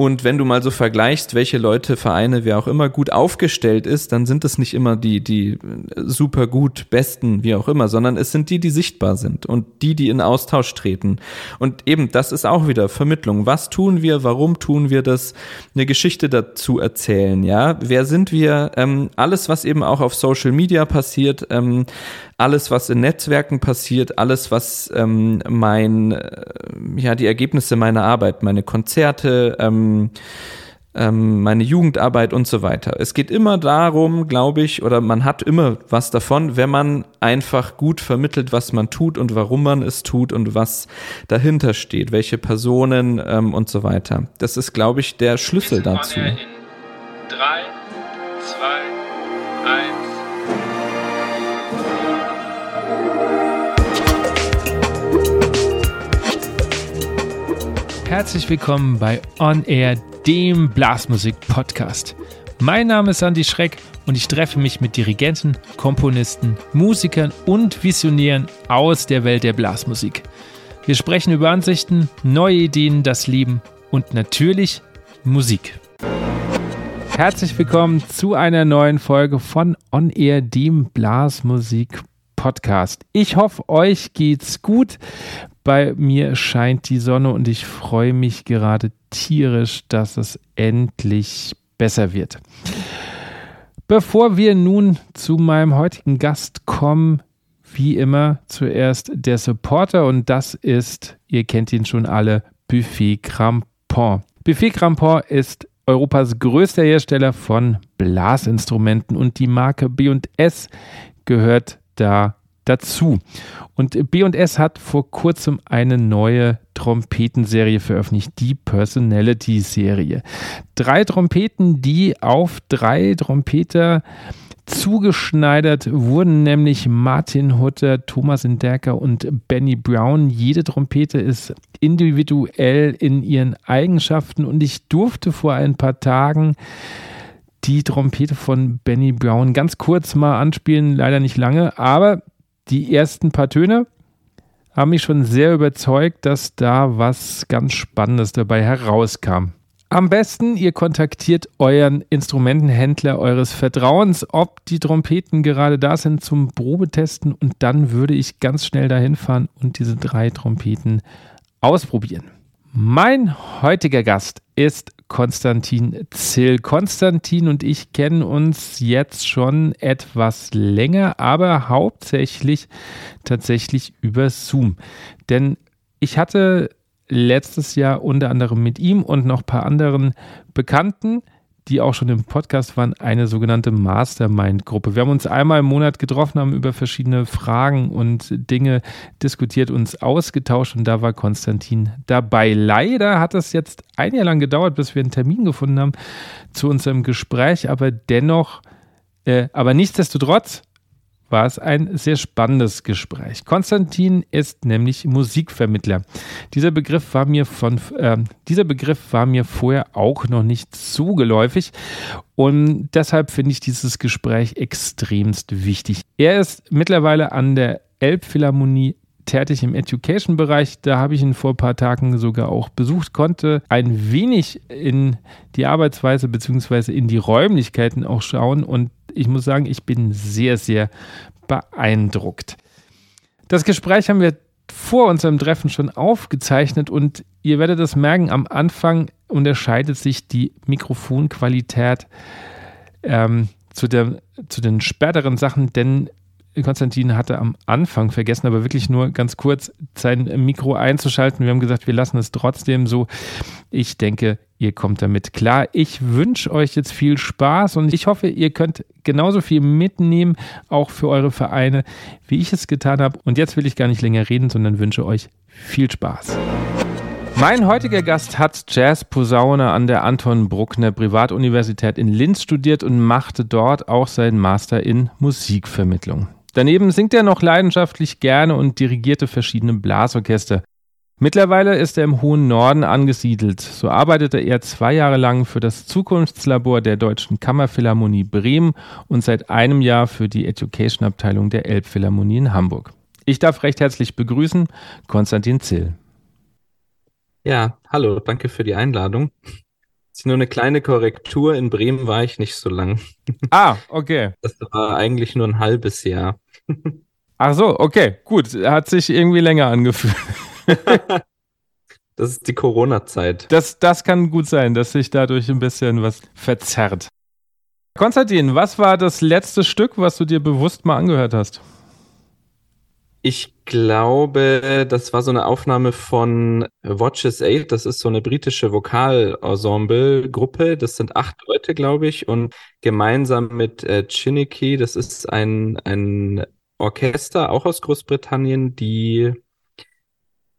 Und wenn du mal so vergleichst, welche Leute, Vereine, wer auch immer gut aufgestellt ist, dann sind es nicht immer die, die super gut, besten, wie auch immer, sondern es sind die, die sichtbar sind und die, die in Austausch treten. Und eben, das ist auch wieder Vermittlung. Was tun wir? Warum tun wir das? Eine Geschichte dazu erzählen, ja? Wer sind wir? Ähm, alles, was eben auch auf Social Media passiert, ähm, alles, was in Netzwerken passiert, alles, was ähm, mein, äh, ja, die Ergebnisse meiner Arbeit, meine Konzerte, ähm, ähm, meine Jugendarbeit und so weiter. Es geht immer darum, glaube ich, oder man hat immer was davon, wenn man einfach gut vermittelt, was man tut und warum man es tut und was dahinter steht, welche Personen ähm, und so weiter. Das ist, glaube ich, der Schlüssel dazu. In drei, zwei, Herzlich willkommen bei On Air, dem Blasmusik-Podcast. Mein Name ist Andy Schreck und ich treffe mich mit Dirigenten, Komponisten, Musikern und Visionären aus der Welt der Blasmusik. Wir sprechen über Ansichten, neue Ideen, das Leben und natürlich Musik. Herzlich willkommen zu einer neuen Folge von On Air, dem Blasmusik Podcast. Ich hoffe, euch geht's gut. Bei mir scheint die Sonne und ich freue mich gerade tierisch, dass es endlich besser wird. Bevor wir nun zu meinem heutigen Gast kommen, wie immer zuerst der Supporter und das ist, ihr kennt ihn schon alle, Buffet Crampon. Buffet Crampon ist Europas größter Hersteller von Blasinstrumenten und die Marke B&S gehört da dazu. Und B&S hat vor kurzem eine neue Trompetenserie veröffentlicht, die Personality-Serie. Drei Trompeten, die auf drei Trompeter zugeschneidert wurden nämlich Martin Hutter, Thomas Inderker und Benny Brown. Jede Trompete ist individuell in ihren Eigenschaften und ich durfte vor ein paar Tagen die Trompete von Benny Brown ganz kurz mal anspielen, leider nicht lange, aber die ersten paar Töne haben mich schon sehr überzeugt, dass da was ganz Spannendes dabei herauskam. Am besten, ihr kontaktiert euren Instrumentenhändler eures Vertrauens, ob die Trompeten gerade da sind zum Probetesten und dann würde ich ganz schnell dahin fahren und diese drei Trompeten ausprobieren. Mein heutiger Gast ist Konstantin Zill. Konstantin und ich kennen uns jetzt schon etwas länger, aber hauptsächlich tatsächlich über Zoom. Denn ich hatte letztes Jahr unter anderem mit ihm und noch ein paar anderen Bekannten die auch schon im Podcast waren, eine sogenannte Mastermind-Gruppe. Wir haben uns einmal im Monat getroffen, haben über verschiedene Fragen und Dinge diskutiert, uns ausgetauscht und da war Konstantin dabei. Leider hat es jetzt ein Jahr lang gedauert, bis wir einen Termin gefunden haben zu unserem Gespräch, aber dennoch, äh, aber nichtsdestotrotz war es ein sehr spannendes Gespräch. Konstantin ist nämlich Musikvermittler. Dieser Begriff war mir von äh, dieser Begriff war mir vorher auch noch nicht so geläufig und deshalb finde ich dieses Gespräch extremst wichtig. Er ist mittlerweile an der Elbphilharmonie tätig im Education-Bereich. Da habe ich ihn vor ein paar Tagen sogar auch besucht, konnte ein wenig in die Arbeitsweise bzw. in die Räumlichkeiten auch schauen und ich muss sagen, ich bin sehr, sehr beeindruckt. Das Gespräch haben wir vor unserem Treffen schon aufgezeichnet und ihr werdet das merken, am Anfang unterscheidet sich die Mikrofonqualität ähm, zu, der, zu den späteren Sachen, denn Konstantin hatte am Anfang vergessen, aber wirklich nur ganz kurz sein Mikro einzuschalten. Wir haben gesagt, wir lassen es trotzdem so. Ich denke, ihr kommt damit klar. Ich wünsche euch jetzt viel Spaß und ich hoffe, ihr könnt genauso viel mitnehmen, auch für eure Vereine, wie ich es getan habe. Und jetzt will ich gar nicht länger reden, sondern wünsche euch viel Spaß. Mein heutiger Gast hat Jazz-Posaune an der Anton Bruckner Privatuniversität in Linz studiert und machte dort auch seinen Master in Musikvermittlung. Daneben singt er noch leidenschaftlich gerne und dirigierte verschiedene Blasorchester. Mittlerweile ist er im hohen Norden angesiedelt. So arbeitete er zwei Jahre lang für das Zukunftslabor der Deutschen Kammerphilharmonie Bremen und seit einem Jahr für die Education-Abteilung der Elbphilharmonie in Hamburg. Ich darf recht herzlich begrüßen Konstantin Zill. Ja, hallo, danke für die Einladung. Nur eine kleine Korrektur. In Bremen war ich nicht so lang. Ah, okay. Das war eigentlich nur ein halbes Jahr. Ach so, okay, gut. Hat sich irgendwie länger angefühlt. das ist die Corona-Zeit. Das, das kann gut sein, dass sich dadurch ein bisschen was verzerrt. Konstantin, was war das letzte Stück, was du dir bewusst mal angehört hast? Ich glaube, das war so eine Aufnahme von Watches Eight. Das ist so eine britische Vokalensemble-Gruppe. Das sind acht Leute, glaube ich. Und gemeinsam mit äh, Chiniki, das ist ein, ein Orchester, auch aus Großbritannien, die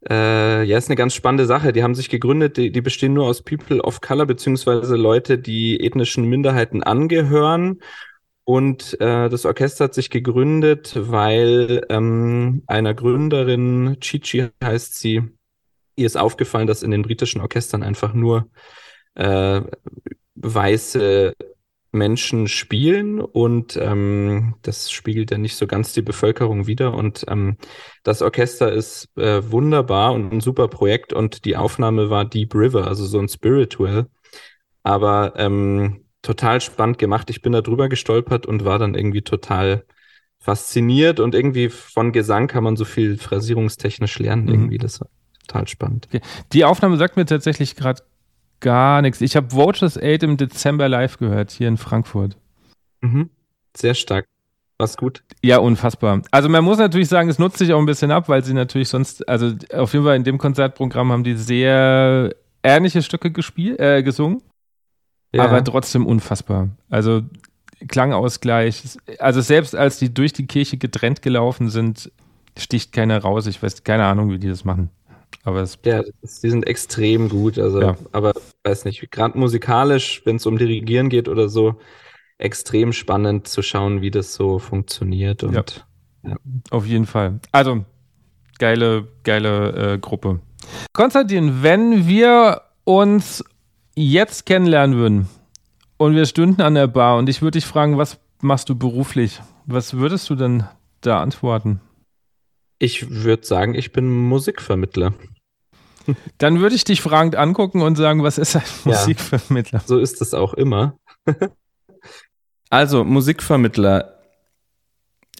äh, ja, ist eine ganz spannende Sache. Die haben sich gegründet, die, die bestehen nur aus People of Color, beziehungsweise Leute, die ethnischen Minderheiten angehören und äh, das Orchester hat sich gegründet, weil ähm, einer Gründerin, Chichi heißt sie, ihr ist aufgefallen, dass in den britischen Orchestern einfach nur äh, weiße Menschen spielen und ähm, das spiegelt ja nicht so ganz die Bevölkerung wider. Und ähm, das Orchester ist äh, wunderbar und ein super Projekt und die Aufnahme war Deep River, also so ein Spiritual. Aber ähm, total spannend gemacht. Ich bin da drüber gestolpert und war dann irgendwie total fasziniert und irgendwie von Gesang kann man so viel phrasierungstechnisch lernen mhm. irgendwie. Das war total spannend. Die Aufnahme sagt mir tatsächlich gerade gar nichts. Ich habe Vultures 8 im Dezember live gehört, hier in Frankfurt. Mhm. Sehr stark. Was gut. Ja, unfassbar. Also man muss natürlich sagen, es nutzt sich auch ein bisschen ab, weil sie natürlich sonst, also auf jeden Fall in dem Konzertprogramm haben die sehr ähnliche Stücke gespielt, äh, gesungen ja. aber trotzdem unfassbar. Also Klangausgleich. Also selbst als die durch die Kirche getrennt gelaufen sind, sticht keiner raus. Ich weiß keine Ahnung, wie die das machen. Aber es ja, die sind extrem gut. Also, ja. aber weiß nicht, gerade musikalisch, wenn es um Dirigieren geht oder so, extrem spannend zu schauen, wie das so funktioniert. Und, ja. ja. Auf jeden Fall. Also, geile, geile äh, Gruppe. Konstantin, wenn wir uns jetzt kennenlernen würden und wir stünden an der Bar und ich würde dich fragen, was machst du beruflich? Was würdest du denn da antworten? Ich würde sagen, ich bin Musikvermittler. Dann würde ich dich fragend angucken und sagen, was ist ein Musikvermittler? Ja, so ist es auch immer. also, Musikvermittler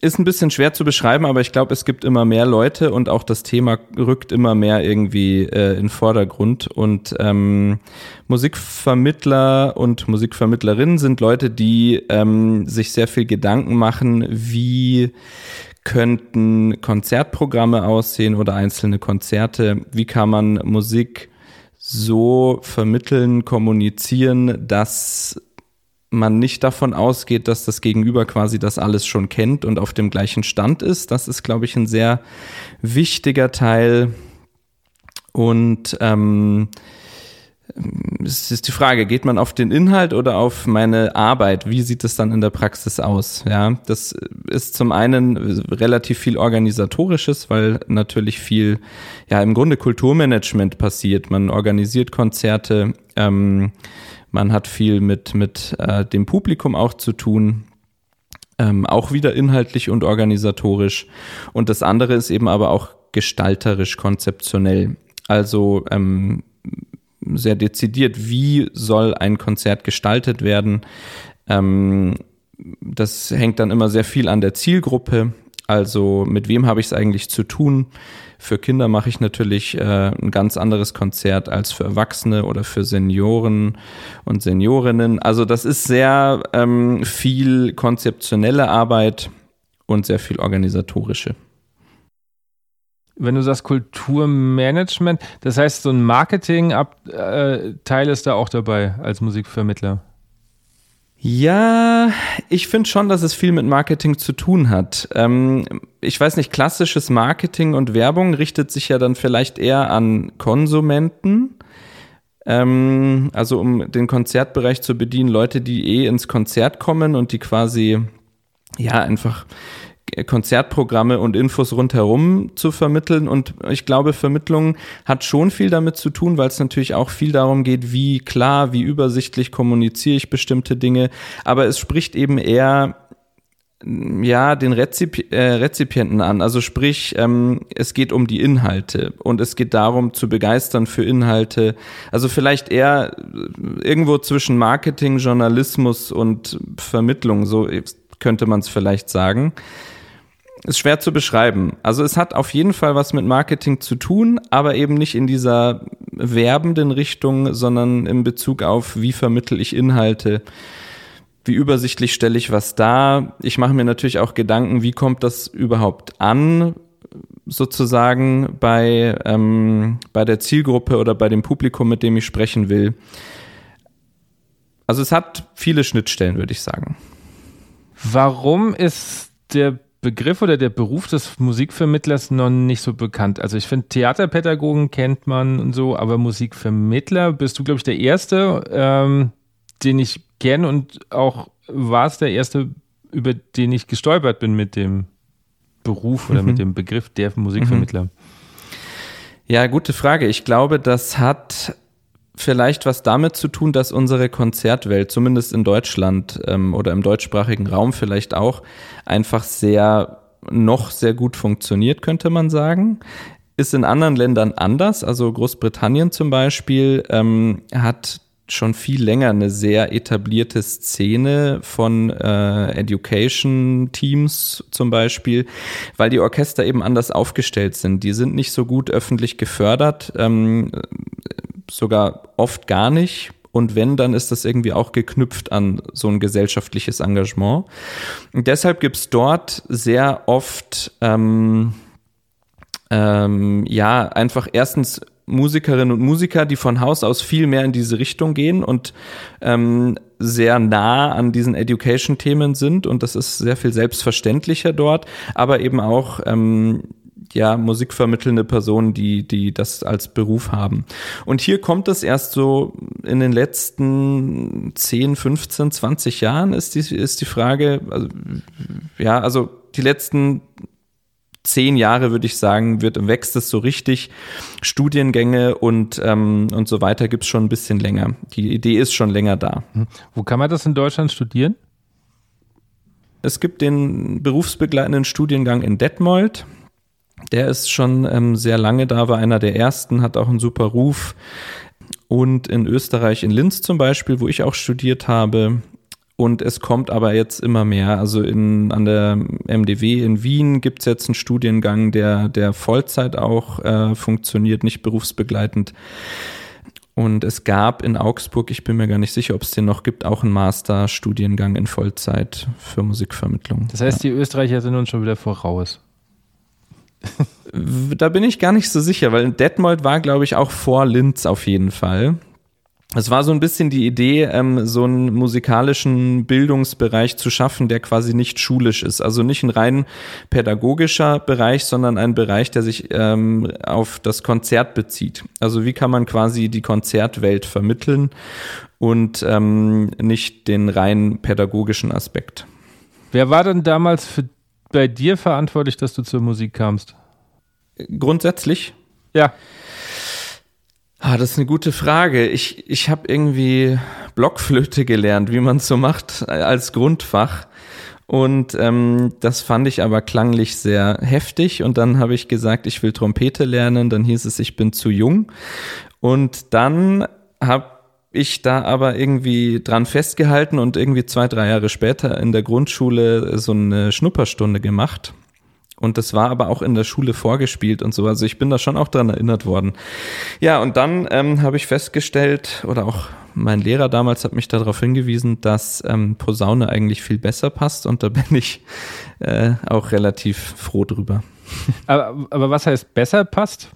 ist ein bisschen schwer zu beschreiben, aber ich glaube, es gibt immer mehr Leute und auch das Thema rückt immer mehr irgendwie äh, in Vordergrund. Und ähm, Musikvermittler und Musikvermittlerinnen sind Leute, die ähm, sich sehr viel Gedanken machen, wie könnten Konzertprogramme aussehen oder einzelne Konzerte, wie kann man Musik so vermitteln, kommunizieren, dass man nicht davon ausgeht, dass das Gegenüber quasi das alles schon kennt und auf dem gleichen Stand ist. Das ist, glaube ich, ein sehr wichtiger Teil. Und ähm, es ist die Frage, geht man auf den Inhalt oder auf meine Arbeit? Wie sieht es dann in der Praxis aus? Ja, das ist zum einen relativ viel organisatorisches, weil natürlich viel, ja, im Grunde Kulturmanagement passiert. Man organisiert Konzerte, ähm, man hat viel mit, mit äh, dem Publikum auch zu tun. Ähm, auch wieder inhaltlich und organisatorisch. Und das andere ist eben aber auch gestalterisch, konzeptionell. Also ähm, sehr dezidiert, wie soll ein Konzert gestaltet werden. Ähm, das hängt dann immer sehr viel an der Zielgruppe. Also mit wem habe ich es eigentlich zu tun? Für Kinder mache ich natürlich äh, ein ganz anderes Konzert als für Erwachsene oder für Senioren und Seniorinnen. Also das ist sehr ähm, viel konzeptionelle Arbeit und sehr viel organisatorische. Wenn du sagst Kulturmanagement, das heißt, so ein Marketing-Teil ist da auch dabei als Musikvermittler. Ja, ich finde schon, dass es viel mit Marketing zu tun hat. Ähm, ich weiß nicht, klassisches Marketing und Werbung richtet sich ja dann vielleicht eher an Konsumenten. Ähm, also um den Konzertbereich zu bedienen, Leute, die eh ins Konzert kommen und die quasi ja einfach Konzertprogramme und Infos rundherum zu vermitteln. Und ich glaube, Vermittlung hat schon viel damit zu tun, weil es natürlich auch viel darum geht, wie klar, wie übersichtlich kommuniziere ich bestimmte Dinge. Aber es spricht eben eher ja den Rezipi äh, Rezipienten an. Also sprich, ähm, es geht um die Inhalte und es geht darum zu begeistern für Inhalte. Also vielleicht eher irgendwo zwischen Marketing, Journalismus und Vermittlung, so könnte man es vielleicht sagen. Ist schwer zu beschreiben. Also es hat auf jeden Fall was mit Marketing zu tun, aber eben nicht in dieser werbenden Richtung, sondern in Bezug auf, wie vermittel ich Inhalte wie übersichtlich stelle ich was dar. Ich mache mir natürlich auch Gedanken, wie kommt das überhaupt an, sozusagen bei, ähm, bei der Zielgruppe oder bei dem Publikum, mit dem ich sprechen will. Also es hat viele Schnittstellen, würde ich sagen. Warum ist der Begriff oder der Beruf des Musikvermittlers noch nicht so bekannt? Also ich finde, Theaterpädagogen kennt man und so, aber Musikvermittler bist du, glaube ich, der Erste, ähm, den ich kenne und auch war es der erste, über den ich gestolpert bin mit dem Beruf oder mhm. mit dem Begriff der Musikvermittler. Mhm. Ja, gute Frage. Ich glaube, das hat vielleicht was damit zu tun, dass unsere Konzertwelt, zumindest in Deutschland ähm, oder im deutschsprachigen Raum vielleicht auch, einfach sehr noch sehr gut funktioniert, könnte man sagen. Ist in anderen Ländern anders. Also Großbritannien zum Beispiel ähm, hat schon viel länger eine sehr etablierte Szene von äh, Education-Teams zum Beispiel, weil die Orchester eben anders aufgestellt sind. Die sind nicht so gut öffentlich gefördert, ähm, sogar oft gar nicht. Und wenn, dann ist das irgendwie auch geknüpft an so ein gesellschaftliches Engagement. Und deshalb gibt's dort sehr oft ähm, ähm, ja einfach erstens Musikerinnen und Musiker, die von Haus aus viel mehr in diese Richtung gehen und ähm, sehr nah an diesen Education-Themen sind und das ist sehr viel selbstverständlicher dort, aber eben auch ähm, ja, musikvermittelnde Personen, die, die das als Beruf haben. Und hier kommt es erst so in den letzten 10, 15, 20 Jahren ist die, ist die Frage, also, ja, also die letzten zehn Jahre, würde ich sagen, wird, wächst es so richtig. Studiengänge und, ähm, und so weiter gibt es schon ein bisschen länger. Die Idee ist schon länger da. Hm. Wo kann man das in Deutschland studieren? Es gibt den berufsbegleitenden Studiengang in Detmold. Der ist schon ähm, sehr lange da, war einer der ersten, hat auch einen super Ruf. Und in Österreich, in Linz zum Beispiel, wo ich auch studiert habe, und es kommt aber jetzt immer mehr. Also in, an der MDW in Wien gibt es jetzt einen Studiengang, der, der Vollzeit auch äh, funktioniert, nicht berufsbegleitend. Und es gab in Augsburg, ich bin mir gar nicht sicher, ob es den noch gibt, auch einen Masterstudiengang in Vollzeit für Musikvermittlung. Das heißt, ja. die Österreicher sind uns schon wieder voraus. Da bin ich gar nicht so sicher, weil Detmold war, glaube ich, auch vor Linz auf jeden Fall. Es war so ein bisschen die Idee, ähm, so einen musikalischen Bildungsbereich zu schaffen, der quasi nicht schulisch ist. Also nicht ein rein pädagogischer Bereich, sondern ein Bereich, der sich ähm, auf das Konzert bezieht. Also wie kann man quasi die Konzertwelt vermitteln und ähm, nicht den rein pädagogischen Aspekt. Wer war denn damals für, bei dir verantwortlich, dass du zur Musik kamst? Grundsätzlich? Ja. Ah, das ist eine gute Frage. Ich, ich habe irgendwie Blockflöte gelernt, wie man es so macht, äh, als Grundfach. Und ähm, das fand ich aber klanglich sehr heftig. Und dann habe ich gesagt, ich will Trompete lernen. Dann hieß es, ich bin zu jung. Und dann habe ich da aber irgendwie dran festgehalten und irgendwie zwei, drei Jahre später in der Grundschule so eine Schnupperstunde gemacht. Und das war aber auch in der Schule vorgespielt und so. Also ich bin da schon auch dran erinnert worden. Ja, und dann ähm, habe ich festgestellt, oder auch mein Lehrer damals hat mich darauf hingewiesen, dass ähm, Posaune eigentlich viel besser passt. Und da bin ich äh, auch relativ froh drüber. Aber, aber was heißt besser passt?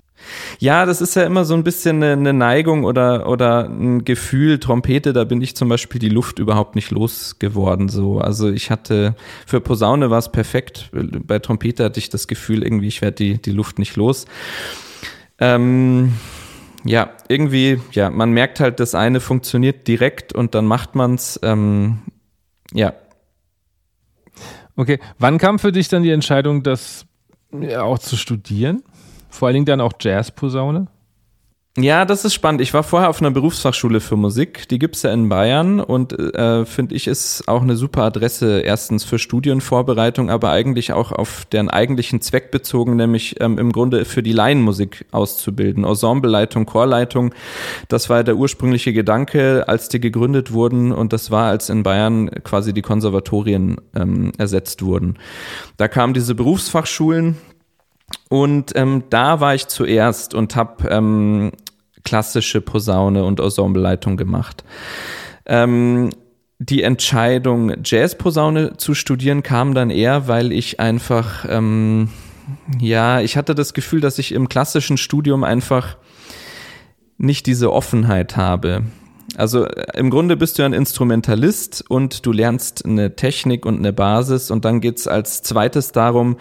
Ja, das ist ja immer so ein bisschen eine, Neigung oder, oder ein Gefühl. Trompete, da bin ich zum Beispiel die Luft überhaupt nicht losgeworden. So. Also ich hatte, für Posaune war es perfekt. Bei Trompete hatte ich das Gefühl, irgendwie, ich werde die, die Luft nicht los. Ähm, ja, irgendwie, ja, man merkt halt, das eine funktioniert direkt und dann macht man's. Ähm, ja. Okay, wann kam für dich dann die Entscheidung, das auch zu studieren? Vor allen Dingen dann auch Jazzposaune? Ja, das ist spannend. Ich war vorher auf einer Berufsfachschule für Musik. Die gibt's ja in Bayern und äh, finde ich ist auch eine super Adresse. Erstens für Studienvorbereitung, aber eigentlich auch auf deren eigentlichen Zweck bezogen, nämlich ähm, im Grunde für die Laienmusik auszubilden. Ensembleleitung, Chorleitung, das war der ursprüngliche Gedanke, als die gegründet wurden und das war, als in Bayern quasi die Konservatorien ähm, ersetzt wurden. Da kamen diese Berufsfachschulen, und ähm, da war ich zuerst und habe ähm, klassische Posaune und Ensembleleitung gemacht. Ähm, die Entscheidung, Jazzposaune zu studieren, kam dann eher, weil ich einfach, ähm, ja, ich hatte das Gefühl, dass ich im klassischen Studium einfach nicht diese Offenheit habe. Also äh, im Grunde bist du ein Instrumentalist und du lernst eine Technik und eine Basis und dann geht's als zweites darum,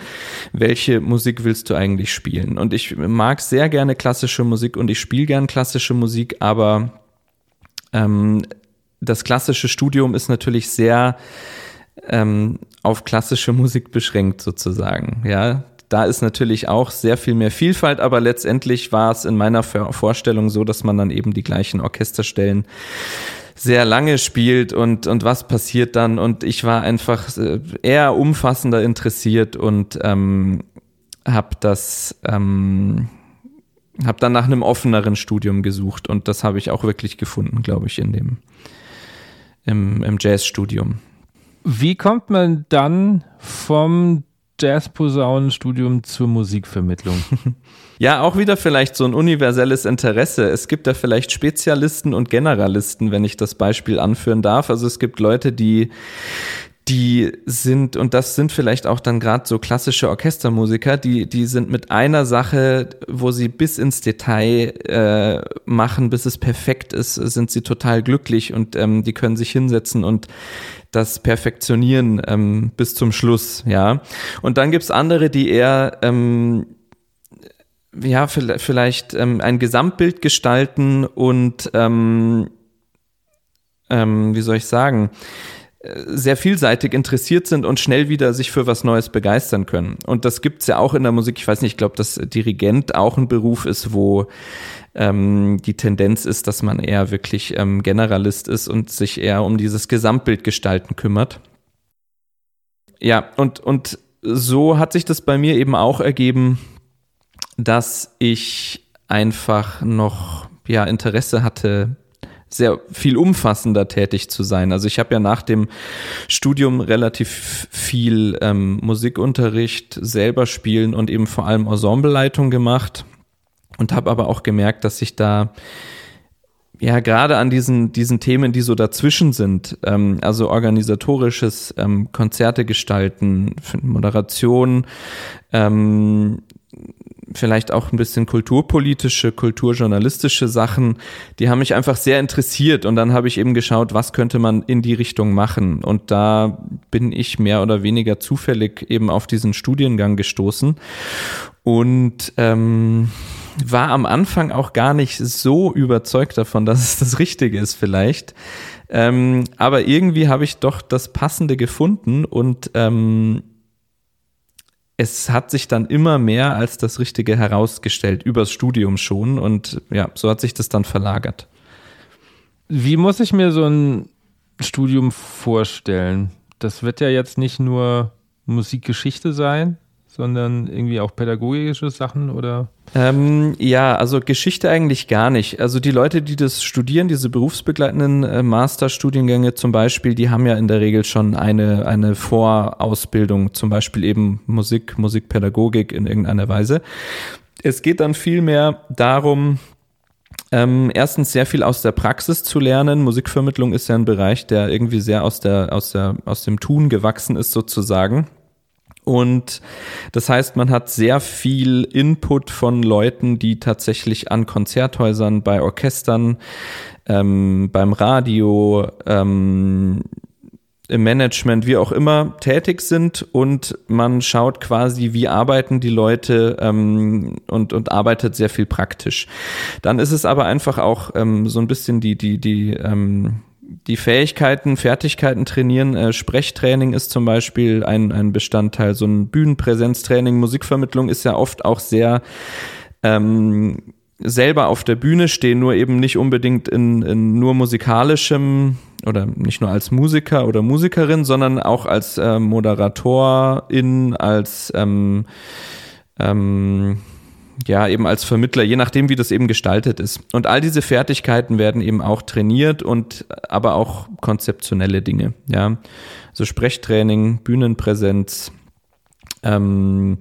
welche Musik willst du eigentlich spielen. Und ich mag sehr gerne klassische Musik und ich spiele gern klassische Musik, aber ähm, das klassische Studium ist natürlich sehr ähm, auf klassische Musik beschränkt sozusagen. Ja, da ist natürlich auch sehr viel mehr Vielfalt, aber letztendlich war es in meiner Vorstellung so, dass man dann eben die gleichen Orchesterstellen sehr lange spielt und, und was passiert dann. Und ich war einfach äh, eher umfassender interessiert und ähm, habe das, ähm, habe dann nach einem offeneren Studium gesucht und das habe ich auch wirklich gefunden, glaube ich, in dem im, im Jazzstudium. Wie kommt man dann vom Jazzposaunenstudium zur Musikvermittlung. Ja, auch wieder vielleicht so ein universelles Interesse. Es gibt da vielleicht Spezialisten und Generalisten, wenn ich das Beispiel anführen darf. Also es gibt Leute, die die sind, und das sind vielleicht auch dann gerade so klassische Orchestermusiker, die, die sind mit einer Sache, wo sie bis ins Detail äh, machen, bis es perfekt ist, sind sie total glücklich und ähm, die können sich hinsetzen und das perfektionieren ähm, bis zum Schluss, ja. Und dann gibt's andere, die eher ähm, ja, vielleicht ähm, ein Gesamtbild gestalten und ähm, ähm, wie soll ich sagen, sehr vielseitig interessiert sind und schnell wieder sich für was Neues begeistern können. Und das gibt's ja auch in der Musik. Ich weiß nicht, ich glaube, dass Dirigent auch ein Beruf ist, wo ähm, die Tendenz ist, dass man eher wirklich ähm, Generalist ist und sich eher um dieses Gesamtbild gestalten kümmert. Ja, und, und so hat sich das bei mir eben auch ergeben, dass ich einfach noch ja Interesse hatte, sehr viel umfassender tätig zu sein. Also ich habe ja nach dem Studium relativ viel ähm, Musikunterricht, selber spielen und eben vor allem Ensembleleitung gemacht und habe aber auch gemerkt, dass ich da ja gerade an diesen diesen Themen, die so dazwischen sind, ähm, also organisatorisches ähm, Konzerte gestalten, Moderation, ähm, vielleicht auch ein bisschen kulturpolitische, kulturjournalistische Sachen, die haben mich einfach sehr interessiert. Und dann habe ich eben geschaut, was könnte man in die Richtung machen. Und da bin ich mehr oder weniger zufällig eben auf diesen Studiengang gestoßen. Und ähm, war am Anfang auch gar nicht so überzeugt davon, dass es das Richtige ist vielleicht. Ähm, aber irgendwie habe ich doch das Passende gefunden. Und ähm, es hat sich dann immer mehr als das Richtige herausgestellt, übers Studium schon. Und ja, so hat sich das dann verlagert. Wie muss ich mir so ein Studium vorstellen? Das wird ja jetzt nicht nur Musikgeschichte sein, sondern irgendwie auch pädagogische Sachen oder? Ähm, ja, also Geschichte eigentlich gar nicht. Also die Leute, die das studieren, diese berufsbegleitenden äh, Masterstudiengänge zum Beispiel, die haben ja in der Regel schon eine, eine Vorausbildung, zum Beispiel eben Musik, Musikpädagogik in irgendeiner Weise. Es geht dann vielmehr darum, ähm, erstens sehr viel aus der Praxis zu lernen. Musikvermittlung ist ja ein Bereich, der irgendwie sehr aus der, aus der, aus dem Tun gewachsen ist sozusagen. Und das heißt, man hat sehr viel Input von Leuten, die tatsächlich an Konzerthäusern, bei Orchestern, ähm, beim Radio, ähm, im Management, wie auch immer, tätig sind und man schaut quasi, wie arbeiten die Leute ähm, und, und arbeitet sehr viel praktisch. Dann ist es aber einfach auch ähm, so ein bisschen die, die, die, ähm, die Fähigkeiten, Fertigkeiten trainieren. Äh, Sprechtraining ist zum Beispiel ein, ein Bestandteil. So ein Bühnenpräsenztraining, Musikvermittlung ist ja oft auch sehr ähm, selber auf der Bühne stehen, nur eben nicht unbedingt in, in nur musikalischem oder nicht nur als Musiker oder Musikerin, sondern auch als äh, Moderatorin, als ähm, ähm, ja, eben als Vermittler, je nachdem, wie das eben gestaltet ist. Und all diese Fertigkeiten werden eben auch trainiert und aber auch konzeptionelle Dinge, ja. So Sprechtraining, Bühnenpräsenz, ähm,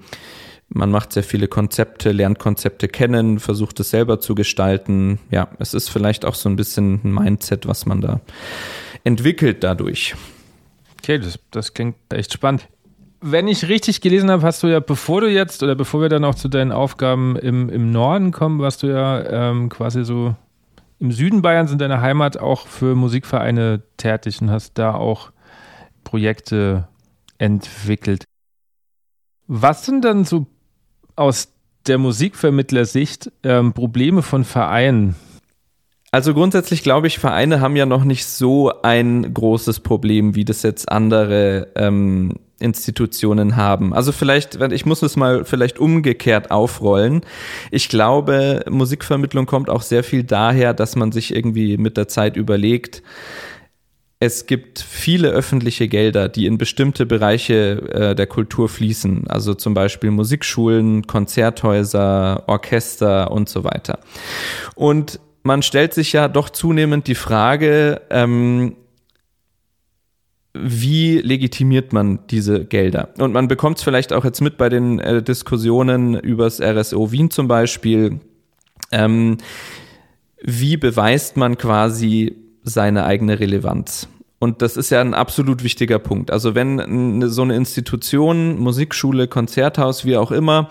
man macht sehr viele Konzepte, lernt Konzepte kennen, versucht es selber zu gestalten. Ja, es ist vielleicht auch so ein bisschen ein Mindset, was man da entwickelt dadurch. Okay, das, das klingt echt spannend. Wenn ich richtig gelesen habe, hast du ja, bevor du jetzt oder bevor wir dann auch zu deinen Aufgaben im, im Norden kommen, warst du ja ähm, quasi so im Süden Bayerns in deiner Heimat auch für Musikvereine tätig und hast da auch Projekte entwickelt. Was sind dann so aus der Musikvermittlersicht ähm, Probleme von Vereinen? Also grundsätzlich glaube ich, Vereine haben ja noch nicht so ein großes Problem, wie das jetzt andere ähm, Institutionen haben. Also vielleicht, ich muss es mal vielleicht umgekehrt aufrollen. Ich glaube, Musikvermittlung kommt auch sehr viel daher, dass man sich irgendwie mit der Zeit überlegt, es gibt viele öffentliche Gelder, die in bestimmte Bereiche äh, der Kultur fließen, also zum Beispiel Musikschulen, Konzerthäuser, Orchester und so weiter. Und man stellt sich ja doch zunehmend die Frage, ähm, wie legitimiert man diese Gelder? Und man bekommt es vielleicht auch jetzt mit bei den äh, Diskussionen übers RSO Wien zum Beispiel. Ähm, wie beweist man quasi seine eigene Relevanz. Und das ist ja ein absolut wichtiger Punkt. Also wenn so eine Institution, Musikschule, Konzerthaus, wie auch immer,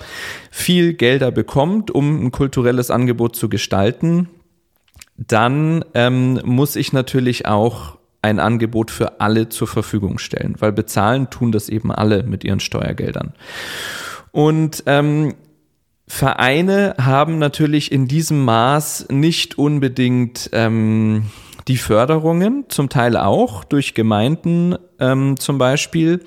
viel Gelder bekommt, um ein kulturelles Angebot zu gestalten, dann ähm, muss ich natürlich auch ein Angebot für alle zur Verfügung stellen, weil bezahlen tun das eben alle mit ihren Steuergeldern. Und ähm, Vereine haben natürlich in diesem Maß nicht unbedingt ähm, die Förderungen, zum Teil auch durch Gemeinden ähm, zum Beispiel.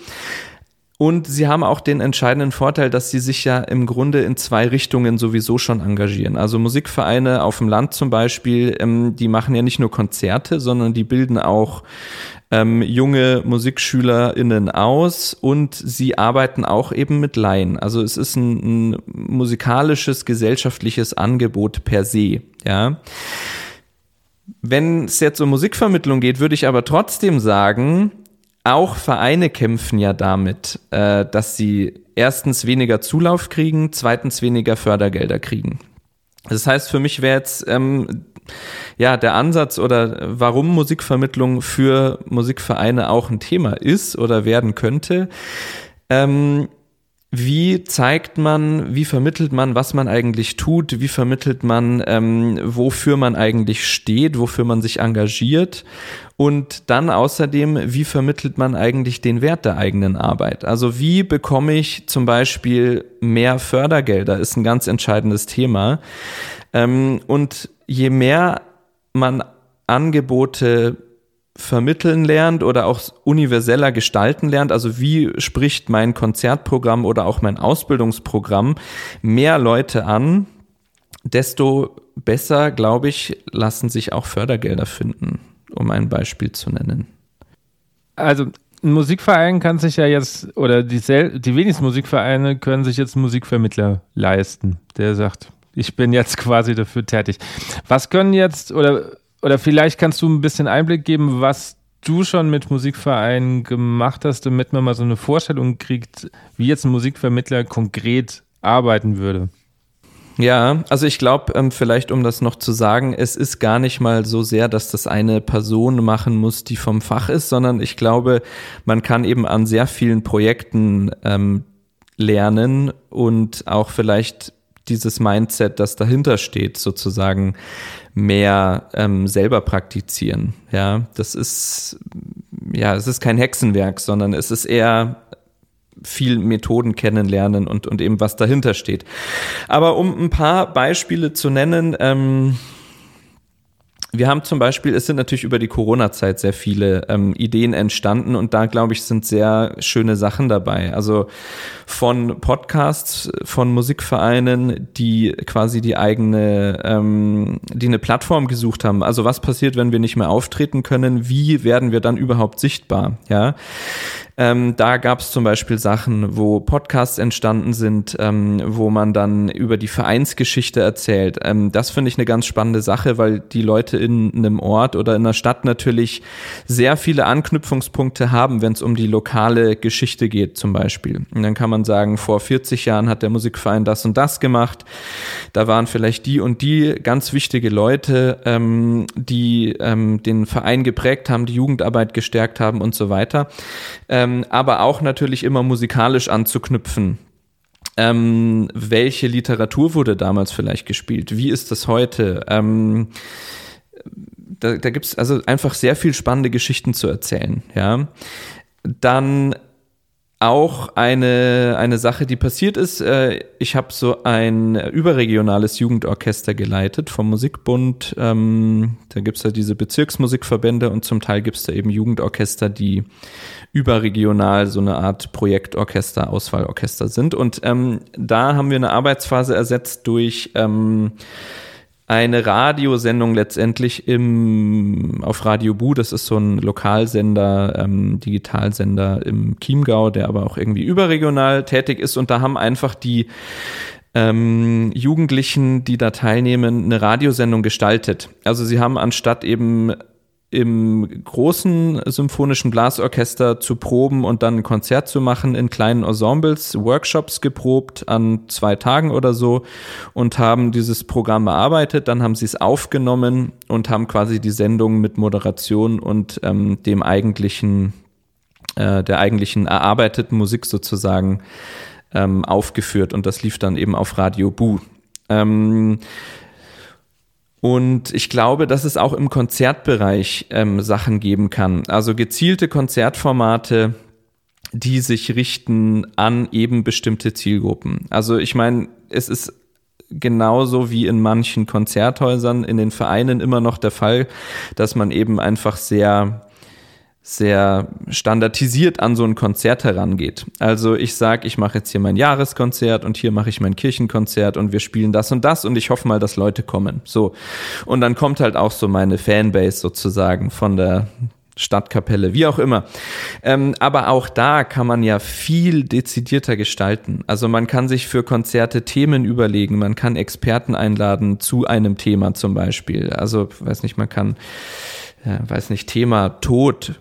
Und sie haben auch den entscheidenden Vorteil, dass sie sich ja im Grunde in zwei Richtungen sowieso schon engagieren. Also Musikvereine auf dem Land zum Beispiel, ähm, die machen ja nicht nur Konzerte, sondern die bilden auch ähm, junge MusikschülerInnen aus und sie arbeiten auch eben mit Laien. Also es ist ein, ein musikalisches, gesellschaftliches Angebot per se, ja. Wenn es jetzt um Musikvermittlung geht, würde ich aber trotzdem sagen, auch Vereine kämpfen ja damit, äh, dass sie erstens weniger Zulauf kriegen, zweitens weniger Fördergelder kriegen. Das heißt, für mich wäre jetzt ähm, ja der Ansatz oder warum Musikvermittlung für Musikvereine auch ein Thema ist oder werden könnte. Ähm, wie zeigt man, wie vermittelt man, was man eigentlich tut, wie vermittelt man, ähm, wofür man eigentlich steht, wofür man sich engagiert und dann außerdem, wie vermittelt man eigentlich den Wert der eigenen Arbeit? Also wie bekomme ich zum Beispiel mehr Fördergelder, ist ein ganz entscheidendes Thema. Ähm, und je mehr man Angebote vermitteln lernt oder auch universeller gestalten lernt, also wie spricht mein Konzertprogramm oder auch mein Ausbildungsprogramm mehr Leute an, desto besser, glaube ich, lassen sich auch Fördergelder finden, um ein Beispiel zu nennen. Also ein Musikverein kann sich ja jetzt, oder die, die wenigsten Musikvereine können sich jetzt einen Musikvermittler leisten, der sagt, ich bin jetzt quasi dafür tätig. Was können jetzt, oder oder vielleicht kannst du ein bisschen Einblick geben, was du schon mit Musikvereinen gemacht hast, damit man mal so eine Vorstellung kriegt, wie jetzt ein Musikvermittler konkret arbeiten würde. Ja, also ich glaube, ähm, vielleicht um das noch zu sagen, es ist gar nicht mal so sehr, dass das eine Person machen muss, die vom Fach ist, sondern ich glaube, man kann eben an sehr vielen Projekten ähm, lernen und auch vielleicht dieses Mindset, das dahinter steht, sozusagen mehr ähm, selber praktizieren. Ja, das ist ja, es ist kein Hexenwerk, sondern es ist eher viel Methoden kennenlernen und, und eben was dahinter steht. Aber um ein paar Beispiele zu nennen, ähm, wir haben zum Beispiel, es sind natürlich über die Corona-Zeit sehr viele ähm, Ideen entstanden und da glaube ich sind sehr schöne Sachen dabei. Also von Podcasts, von Musikvereinen, die quasi die eigene, ähm, die eine Plattform gesucht haben. Also was passiert, wenn wir nicht mehr auftreten können? Wie werden wir dann überhaupt sichtbar? Ja, ähm, da gab es zum Beispiel Sachen, wo Podcasts entstanden sind, ähm, wo man dann über die Vereinsgeschichte erzählt. Ähm, das finde ich eine ganz spannende Sache, weil die Leute in einem Ort oder in einer Stadt natürlich sehr viele Anknüpfungspunkte haben, wenn es um die lokale Geschichte geht zum Beispiel. Und dann kann man sagen, vor 40 Jahren hat der Musikverein das und das gemacht. Da waren vielleicht die und die ganz wichtige Leute, ähm, die ähm, den Verein geprägt haben, die Jugendarbeit gestärkt haben und so weiter. Ähm, ähm, aber auch natürlich immer musikalisch anzuknüpfen. Ähm, welche Literatur wurde damals vielleicht gespielt? Wie ist das heute? Ähm, da da gibt es also einfach sehr viel spannende Geschichten zu erzählen. Ja, dann auch eine, eine Sache, die passiert ist. Äh, ich habe so ein überregionales Jugendorchester geleitet vom Musikbund. Ähm, da gibt's ja diese Bezirksmusikverbände und zum Teil gibt's da eben Jugendorchester, die überregional so eine Art Projektorchester, Auswahlorchester sind. Und ähm, da haben wir eine Arbeitsphase ersetzt durch ähm, eine Radiosendung letztendlich im, auf Radio Bu, das ist so ein Lokalsender, ähm, Digitalsender im Chiemgau, der aber auch irgendwie überregional tätig ist und da haben einfach die ähm, Jugendlichen, die da teilnehmen, eine Radiosendung gestaltet. Also sie haben anstatt eben im großen symphonischen Blasorchester zu proben und dann ein Konzert zu machen in kleinen Ensembles, Workshops geprobt an zwei Tagen oder so und haben dieses Programm bearbeitet. Dann haben sie es aufgenommen und haben quasi die Sendung mit Moderation und ähm, dem eigentlichen, äh, der eigentlichen erarbeiteten Musik sozusagen ähm, aufgeführt und das lief dann eben auf Radio Bu. Ähm, und ich glaube, dass es auch im Konzertbereich ähm, Sachen geben kann. Also gezielte Konzertformate, die sich richten an eben bestimmte Zielgruppen. Also ich meine, es ist genauso wie in manchen Konzerthäusern, in den Vereinen immer noch der Fall, dass man eben einfach sehr sehr standardisiert an so ein Konzert herangeht. Also ich sage, ich mache jetzt hier mein Jahreskonzert und hier mache ich mein Kirchenkonzert und wir spielen das und das und ich hoffe mal, dass Leute kommen. So. Und dann kommt halt auch so meine Fanbase sozusagen von der Stadtkapelle, wie auch immer. Ähm, aber auch da kann man ja viel dezidierter gestalten. Also man kann sich für Konzerte Themen überlegen, man kann Experten einladen zu einem Thema zum Beispiel. Also weiß nicht, man kann, äh, weiß nicht, Thema Tod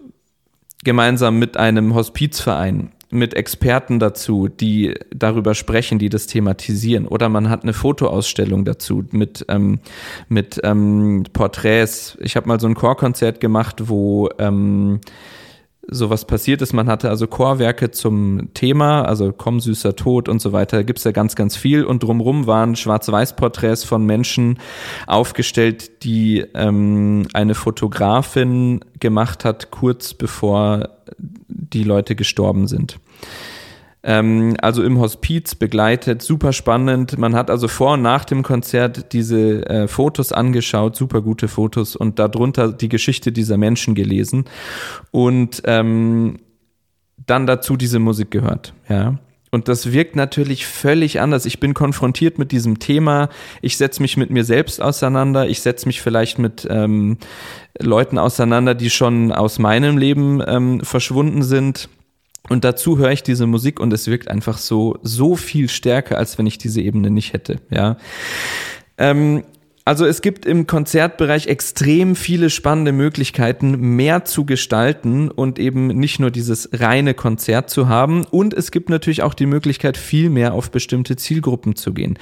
gemeinsam mit einem Hospizverein, mit Experten dazu, die darüber sprechen, die das thematisieren. Oder man hat eine Fotoausstellung dazu mit, ähm, mit ähm, Porträts. Ich habe mal so ein Chorkonzert gemacht, wo ähm, sowas passiert ist. Man hatte also Chorwerke zum Thema, also Komm süßer Tod und so weiter. Da gibt's ja ganz, ganz viel. Und drumrum waren Schwarz-Weiß-Porträts von Menschen aufgestellt, die ähm, eine Fotografin gemacht hat, kurz bevor die Leute gestorben sind. Ähm, also im Hospiz begleitet, super spannend. Man hat also vor und nach dem Konzert diese äh, Fotos angeschaut, super gute Fotos und darunter die Geschichte dieser Menschen gelesen und ähm, dann dazu diese Musik gehört, ja. Und das wirkt natürlich völlig anders. Ich bin konfrontiert mit diesem Thema. Ich setze mich mit mir selbst auseinander. Ich setze mich vielleicht mit ähm, Leuten auseinander, die schon aus meinem Leben ähm, verschwunden sind. Und dazu höre ich diese Musik und es wirkt einfach so, so viel stärker, als wenn ich diese Ebene nicht hätte, ja. Ähm, also es gibt im Konzertbereich extrem viele spannende Möglichkeiten, mehr zu gestalten und eben nicht nur dieses reine Konzert zu haben. Und es gibt natürlich auch die Möglichkeit, viel mehr auf bestimmte Zielgruppen zu gehen.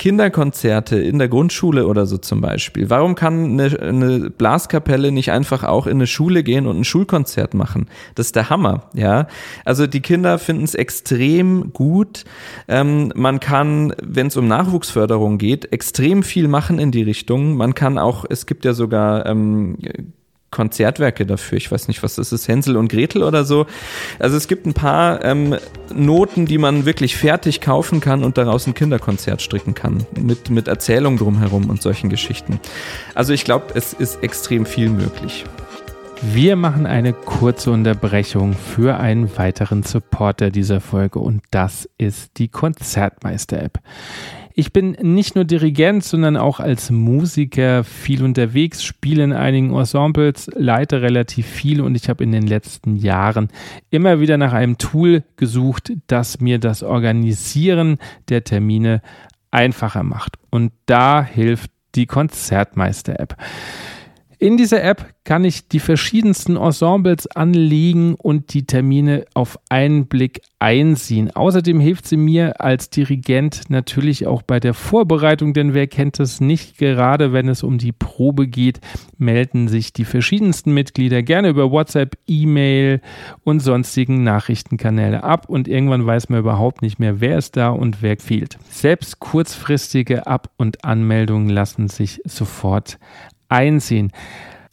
Kinderkonzerte in der Grundschule oder so zum Beispiel. Warum kann eine, eine Blaskapelle nicht einfach auch in eine Schule gehen und ein Schulkonzert machen? Das ist der Hammer, ja. Also die Kinder finden es extrem gut. Ähm, man kann, wenn es um Nachwuchsförderung geht, extrem viel machen in die Richtung. Man kann auch, es gibt ja sogar ähm, Konzertwerke dafür. Ich weiß nicht, was das ist, Hänsel und Gretel oder so. Also es gibt ein paar ähm, Noten, die man wirklich fertig kaufen kann und daraus ein Kinderkonzert stricken kann. Mit, mit Erzählung drumherum und solchen Geschichten. Also ich glaube, es ist extrem viel möglich. Wir machen eine kurze Unterbrechung für einen weiteren Supporter dieser Folge und das ist die Konzertmeister-App. Ich bin nicht nur Dirigent, sondern auch als Musiker viel unterwegs, spiele in einigen Ensembles, leite relativ viel und ich habe in den letzten Jahren immer wieder nach einem Tool gesucht, das mir das Organisieren der Termine einfacher macht. Und da hilft die Konzertmeister-App. In dieser App kann ich die verschiedensten Ensembles anlegen und die Termine auf einen Blick einsehen. Außerdem hilft sie mir als Dirigent natürlich auch bei der Vorbereitung, denn wer kennt es nicht, gerade wenn es um die Probe geht, melden sich die verschiedensten Mitglieder gerne über WhatsApp, E-Mail und sonstigen Nachrichtenkanäle ab und irgendwann weiß man überhaupt nicht mehr, wer ist da und wer fehlt. Selbst kurzfristige Ab- und Anmeldungen lassen sich sofort einsehen.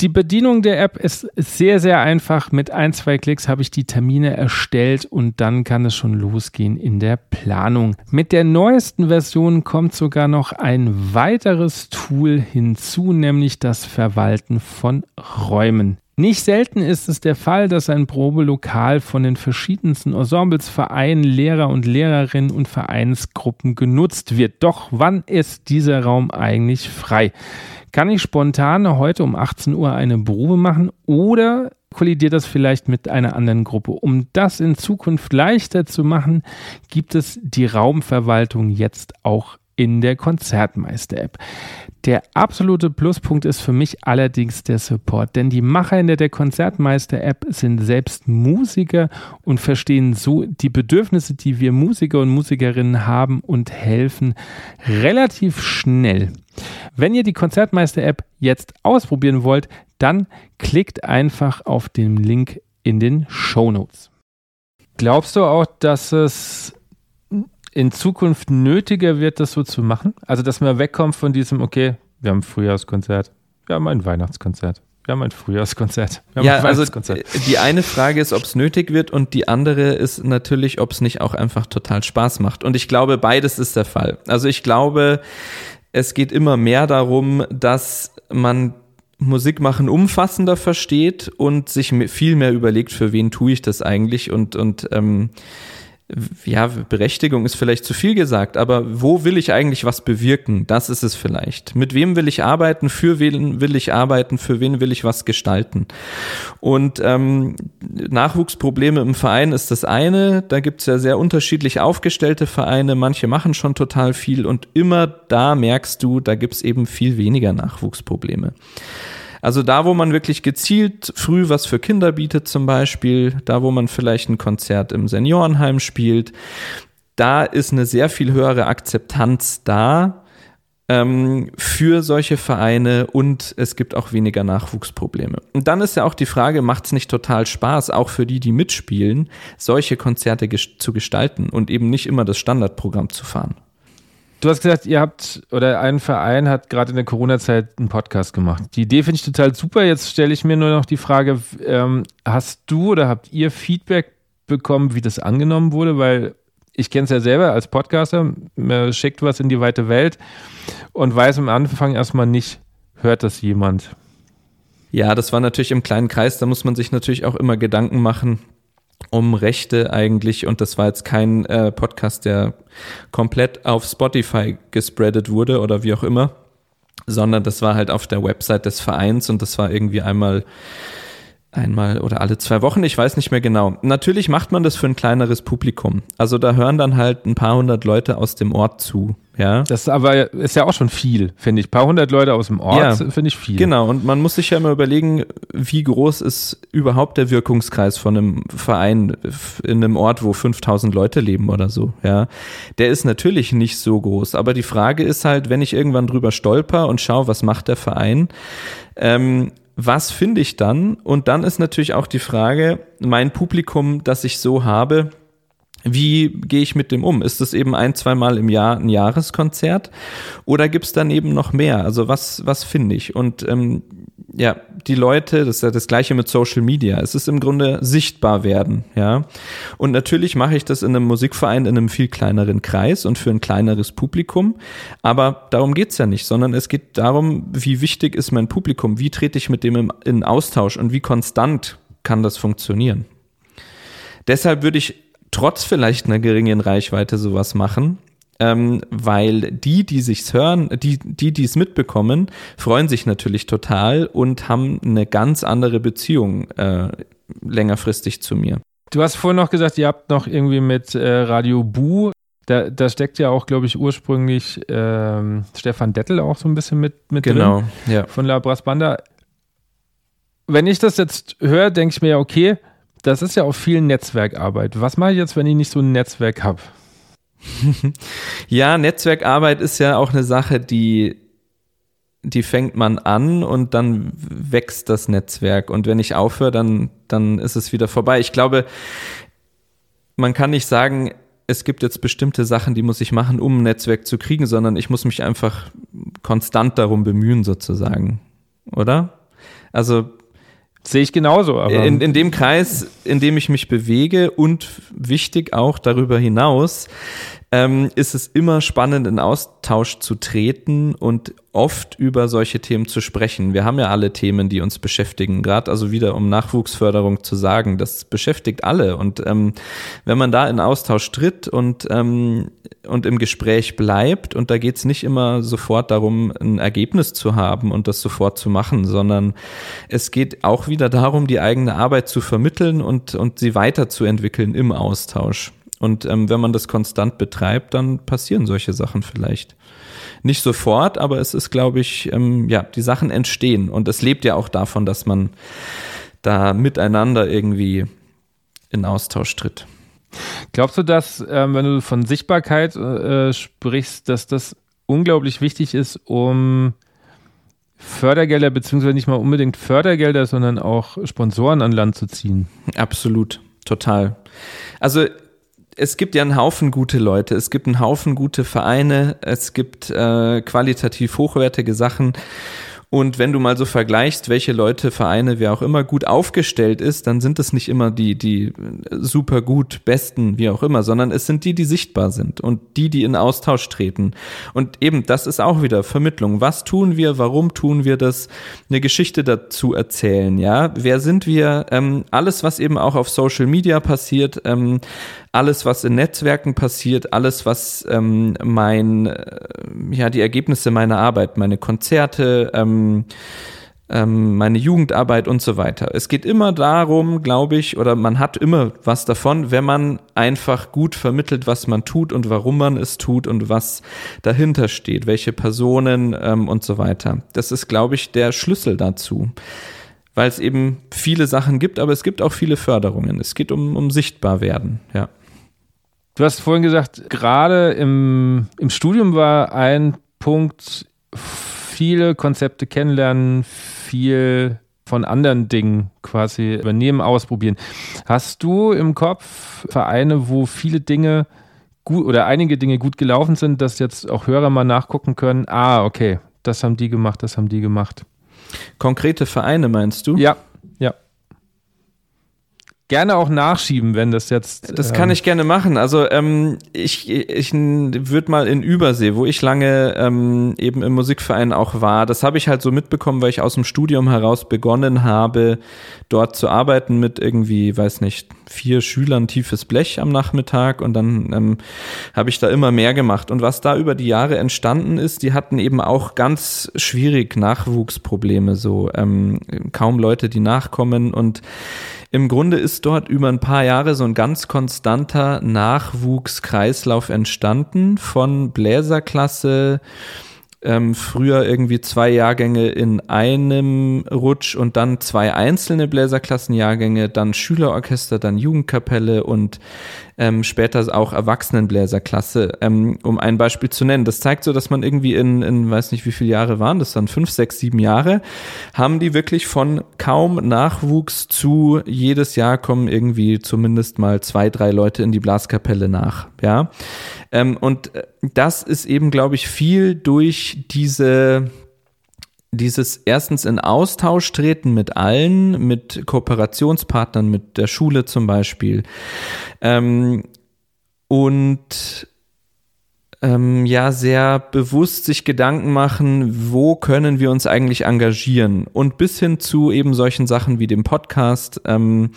Die Bedienung der App ist sehr, sehr einfach. Mit ein, zwei Klicks habe ich die Termine erstellt und dann kann es schon losgehen in der Planung. Mit der neuesten Version kommt sogar noch ein weiteres Tool hinzu, nämlich das Verwalten von Räumen. Nicht selten ist es der Fall, dass ein Probelokal von den verschiedensten Ensembles, Vereinen, Lehrer und Lehrerinnen und Vereinsgruppen genutzt wird. Doch wann ist dieser Raum eigentlich frei? Kann ich spontan heute um 18 Uhr eine Probe machen oder kollidiert das vielleicht mit einer anderen Gruppe? Um das in Zukunft leichter zu machen, gibt es die Raumverwaltung jetzt auch in der Konzertmeister-App. Der absolute Pluspunkt ist für mich allerdings der Support, denn die Macher in der Konzertmeister-App sind selbst Musiker und verstehen so die Bedürfnisse, die wir Musiker und Musikerinnen haben und helfen relativ schnell. Wenn ihr die Konzertmeister-App jetzt ausprobieren wollt, dann klickt einfach auf den Link in den Show Notes. Glaubst du auch, dass es in Zukunft nötiger wird, das so zu machen? Also, dass man wegkommt von diesem, okay, wir haben ein Frühjahrskonzert, wir haben ein Weihnachtskonzert, wir haben ein Frühjahrskonzert. Haben ja, ein also die eine Frage ist, ob es nötig wird und die andere ist natürlich, ob es nicht auch einfach total Spaß macht. Und ich glaube, beides ist der Fall. Also ich glaube, es geht immer mehr darum, dass man Musik machen umfassender versteht und sich viel mehr überlegt, für wen tue ich das eigentlich und, und ähm, ja, Berechtigung ist vielleicht zu viel gesagt, aber wo will ich eigentlich was bewirken? Das ist es vielleicht. Mit wem will ich arbeiten? Für wen will ich arbeiten? Für wen will ich was gestalten? Und ähm, Nachwuchsprobleme im Verein ist das eine. Da gibt es ja sehr unterschiedlich aufgestellte Vereine. Manche machen schon total viel und immer da merkst du, da gibt es eben viel weniger Nachwuchsprobleme. Also da, wo man wirklich gezielt früh was für Kinder bietet zum Beispiel, da, wo man vielleicht ein Konzert im Seniorenheim spielt, da ist eine sehr viel höhere Akzeptanz da ähm, für solche Vereine und es gibt auch weniger Nachwuchsprobleme. Und dann ist ja auch die Frage, macht es nicht total Spaß, auch für die, die mitspielen, solche Konzerte ges zu gestalten und eben nicht immer das Standardprogramm zu fahren? Du hast gesagt, ihr habt oder ein Verein hat gerade in der Corona-Zeit einen Podcast gemacht. Die Idee finde ich total super. Jetzt stelle ich mir nur noch die Frage: ähm, Hast du oder habt ihr Feedback bekommen, wie das angenommen wurde? Weil ich kenne es ja selber als Podcaster, man schickt was in die weite Welt und weiß am Anfang erstmal nicht, hört das jemand. Ja, das war natürlich im kleinen Kreis, da muss man sich natürlich auch immer Gedanken machen, um Rechte eigentlich und das war jetzt kein äh, Podcast, der komplett auf Spotify gespreadet wurde oder wie auch immer, sondern das war halt auf der Website des Vereins und das war irgendwie einmal einmal oder alle zwei Wochen, ich weiß nicht mehr genau. Natürlich macht man das für ein kleineres Publikum. Also da hören dann halt ein paar hundert Leute aus dem Ort zu. Ja. Das aber ist ja auch schon viel, finde ich. Ein paar hundert Leute aus dem Ort ja, finde ich viel. Genau, und man muss sich ja immer überlegen, wie groß ist überhaupt der Wirkungskreis von einem Verein in einem Ort, wo 5000 Leute leben oder so. Ja. Der ist natürlich nicht so groß, aber die Frage ist halt, wenn ich irgendwann drüber stolper und schaue, was macht der Verein, ähm, was finde ich dann? Und dann ist natürlich auch die Frage, mein Publikum, das ich so habe, wie gehe ich mit dem um? Ist es eben ein, zweimal im Jahr ein Jahreskonzert oder gibt es dann eben noch mehr? Also was, was finde ich? Und ähm, ja, die Leute, das ist ja das gleiche mit Social Media. Es ist im Grunde sichtbar werden, ja. Und natürlich mache ich das in einem Musikverein in einem viel kleineren Kreis und für ein kleineres Publikum. Aber darum geht's ja nicht, sondern es geht darum, wie wichtig ist mein Publikum, wie trete ich mit dem in Austausch und wie konstant kann das funktionieren. Deshalb würde ich trotz vielleicht einer geringen Reichweite sowas machen, ähm, weil die, die sich's hören, die, die, die es mitbekommen, freuen sich natürlich total und haben eine ganz andere Beziehung äh, längerfristig zu mir. Du hast vorhin noch gesagt, ihr habt noch irgendwie mit äh, Radio Bu da, da, steckt ja auch, glaube ich, ursprünglich ähm, Stefan Dettel auch so ein bisschen mit, mit genau, drin. ja. Von La Brasbanda. Wenn ich das jetzt höre, denke ich mir, okay, das ist ja auch viel Netzwerkarbeit. Was mache ich jetzt, wenn ich nicht so ein Netzwerk habe? ja, Netzwerkarbeit ist ja auch eine Sache, die, die fängt man an und dann wächst das Netzwerk. Und wenn ich aufhöre, dann, dann ist es wieder vorbei. Ich glaube, man kann nicht sagen, es gibt jetzt bestimmte Sachen, die muss ich machen, um ein Netzwerk zu kriegen, sondern ich muss mich einfach konstant darum bemühen, sozusagen. Oder? Also Sehe ich genauso. Aber in, in dem Kreis, in dem ich mich bewege und wichtig auch darüber hinaus, ähm, ist es immer spannend, in Austausch zu treten und oft über solche Themen zu sprechen. Wir haben ja alle Themen, die uns beschäftigen, gerade also wieder um Nachwuchsförderung zu sagen, das beschäftigt alle. Und ähm, wenn man da in Austausch tritt und, ähm, und im Gespräch bleibt, und da geht es nicht immer sofort darum, ein Ergebnis zu haben und das sofort zu machen, sondern es geht auch wieder darum, die eigene Arbeit zu vermitteln und, und sie weiterzuentwickeln im Austausch. Und ähm, wenn man das konstant betreibt, dann passieren solche Sachen vielleicht. Nicht sofort, aber es ist, glaube ich, ähm, ja, die Sachen entstehen. Und es lebt ja auch davon, dass man da miteinander irgendwie in Austausch tritt. Glaubst du, dass, ähm, wenn du von Sichtbarkeit äh, sprichst, dass das unglaublich wichtig ist, um Fördergelder, beziehungsweise nicht mal unbedingt Fördergelder, sondern auch Sponsoren an Land zu ziehen? Absolut, total. Also es gibt ja einen Haufen gute Leute, es gibt einen Haufen gute Vereine, es gibt äh, qualitativ hochwertige Sachen. Und wenn du mal so vergleichst, welche Leute, Vereine, wer auch immer gut aufgestellt ist, dann sind es nicht immer die, die super gut, besten, wie auch immer, sondern es sind die, die sichtbar sind und die, die in Austausch treten. Und eben, das ist auch wieder Vermittlung. Was tun wir? Warum tun wir das? Eine Geschichte dazu erzählen, ja? Wer sind wir? Ähm, alles, was eben auch auf Social Media passiert, ähm, alles, was in Netzwerken passiert, alles, was ähm, mein, äh, ja, die Ergebnisse meiner Arbeit, meine Konzerte, ähm, ähm, meine Jugendarbeit und so weiter. Es geht immer darum, glaube ich, oder man hat immer was davon, wenn man einfach gut vermittelt, was man tut und warum man es tut und was dahinter steht, welche Personen ähm, und so weiter. Das ist, glaube ich, der Schlüssel dazu weil es eben viele Sachen gibt, aber es gibt auch viele Förderungen. Es geht um, um sichtbar werden, ja. Du hast vorhin gesagt, gerade im, im Studium war ein Punkt, viele Konzepte kennenlernen, viel von anderen Dingen quasi übernehmen, ausprobieren. Hast du im Kopf Vereine, wo viele Dinge gut oder einige Dinge gut gelaufen sind, dass jetzt auch Hörer mal nachgucken können, ah, okay, das haben die gemacht, das haben die gemacht. Konkrete Vereine meinst du? Ja, ja gerne auch nachschieben, wenn das jetzt. Das kann ähm, ich gerne machen. Also ähm, ich, ich würde mal in Übersee, wo ich lange ähm, eben im Musikverein auch war, das habe ich halt so mitbekommen, weil ich aus dem Studium heraus begonnen habe, dort zu arbeiten mit irgendwie, weiß nicht, vier Schülern tiefes Blech am Nachmittag und dann ähm, habe ich da immer mehr gemacht. Und was da über die Jahre entstanden ist, die hatten eben auch ganz schwierig Nachwuchsprobleme, so ähm, kaum Leute, die nachkommen und im Grunde ist dort über ein paar Jahre so ein ganz konstanter Nachwuchskreislauf entstanden von Bläserklasse, ähm, früher irgendwie zwei Jahrgänge in einem Rutsch und dann zwei einzelne Bläserklassenjahrgänge, dann Schülerorchester, dann Jugendkapelle und ähm, später auch Erwachsenenbläserklasse, ähm, um ein Beispiel zu nennen. Das zeigt so, dass man irgendwie in, in, weiß nicht wie viele Jahre waren, das dann fünf, sechs, sieben Jahre, haben die wirklich von kaum Nachwuchs zu jedes Jahr kommen irgendwie zumindest mal zwei, drei Leute in die Blaskapelle nach, ja. Ähm, und äh, das ist eben, glaube ich, viel durch diese dieses erstens in Austausch treten mit allen, mit Kooperationspartnern, mit der Schule zum Beispiel. Ähm, und ähm, ja, sehr bewusst sich Gedanken machen, wo können wir uns eigentlich engagieren? Und bis hin zu eben solchen Sachen wie dem Podcast, ähm,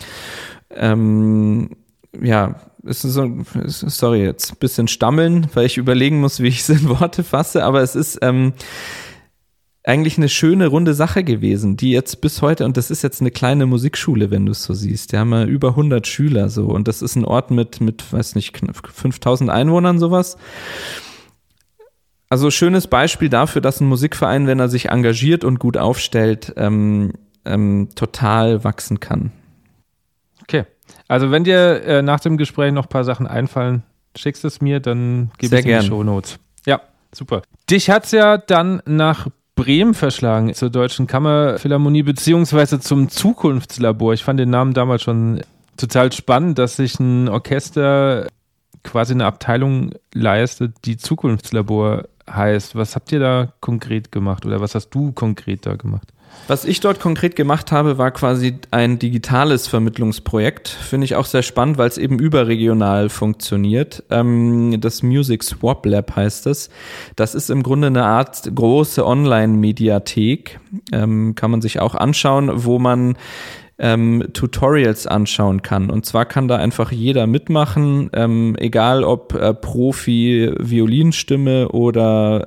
ähm, ja, es ist so, sorry, jetzt ein bisschen stammeln, weil ich überlegen muss, wie ich es in Worte fasse, aber es ist, ähm, eigentlich eine schöne runde Sache gewesen, die jetzt bis heute, und das ist jetzt eine kleine Musikschule, wenn du es so siehst, die haben ja über 100 Schüler so und das ist ein Ort mit, mit, weiß nicht, 5000 Einwohnern sowas. Also schönes Beispiel dafür, dass ein Musikverein, wenn er sich engagiert und gut aufstellt, ähm, ähm, total wachsen kann. Okay, also wenn dir äh, nach dem Gespräch noch ein paar Sachen einfallen, schickst es mir, dann Sehr es in die Shownotes. Ja, super. Dich hat es ja dann nach Bremen verschlagen zur Deutschen Kammerphilharmonie beziehungsweise zum Zukunftslabor. Ich fand den Namen damals schon total spannend, dass sich ein Orchester quasi eine Abteilung leistet, die Zukunftslabor heißt. Was habt ihr da konkret gemacht oder was hast du konkret da gemacht? Was ich dort konkret gemacht habe, war quasi ein digitales Vermittlungsprojekt. Finde ich auch sehr spannend, weil es eben überregional funktioniert. Ähm, das Music Swap Lab heißt es. Das ist im Grunde eine Art große Online-Mediathek. Ähm, kann man sich auch anschauen, wo man ähm, Tutorials anschauen kann. Und zwar kann da einfach jeder mitmachen, egal ob äh, Profi, Violinstimme oder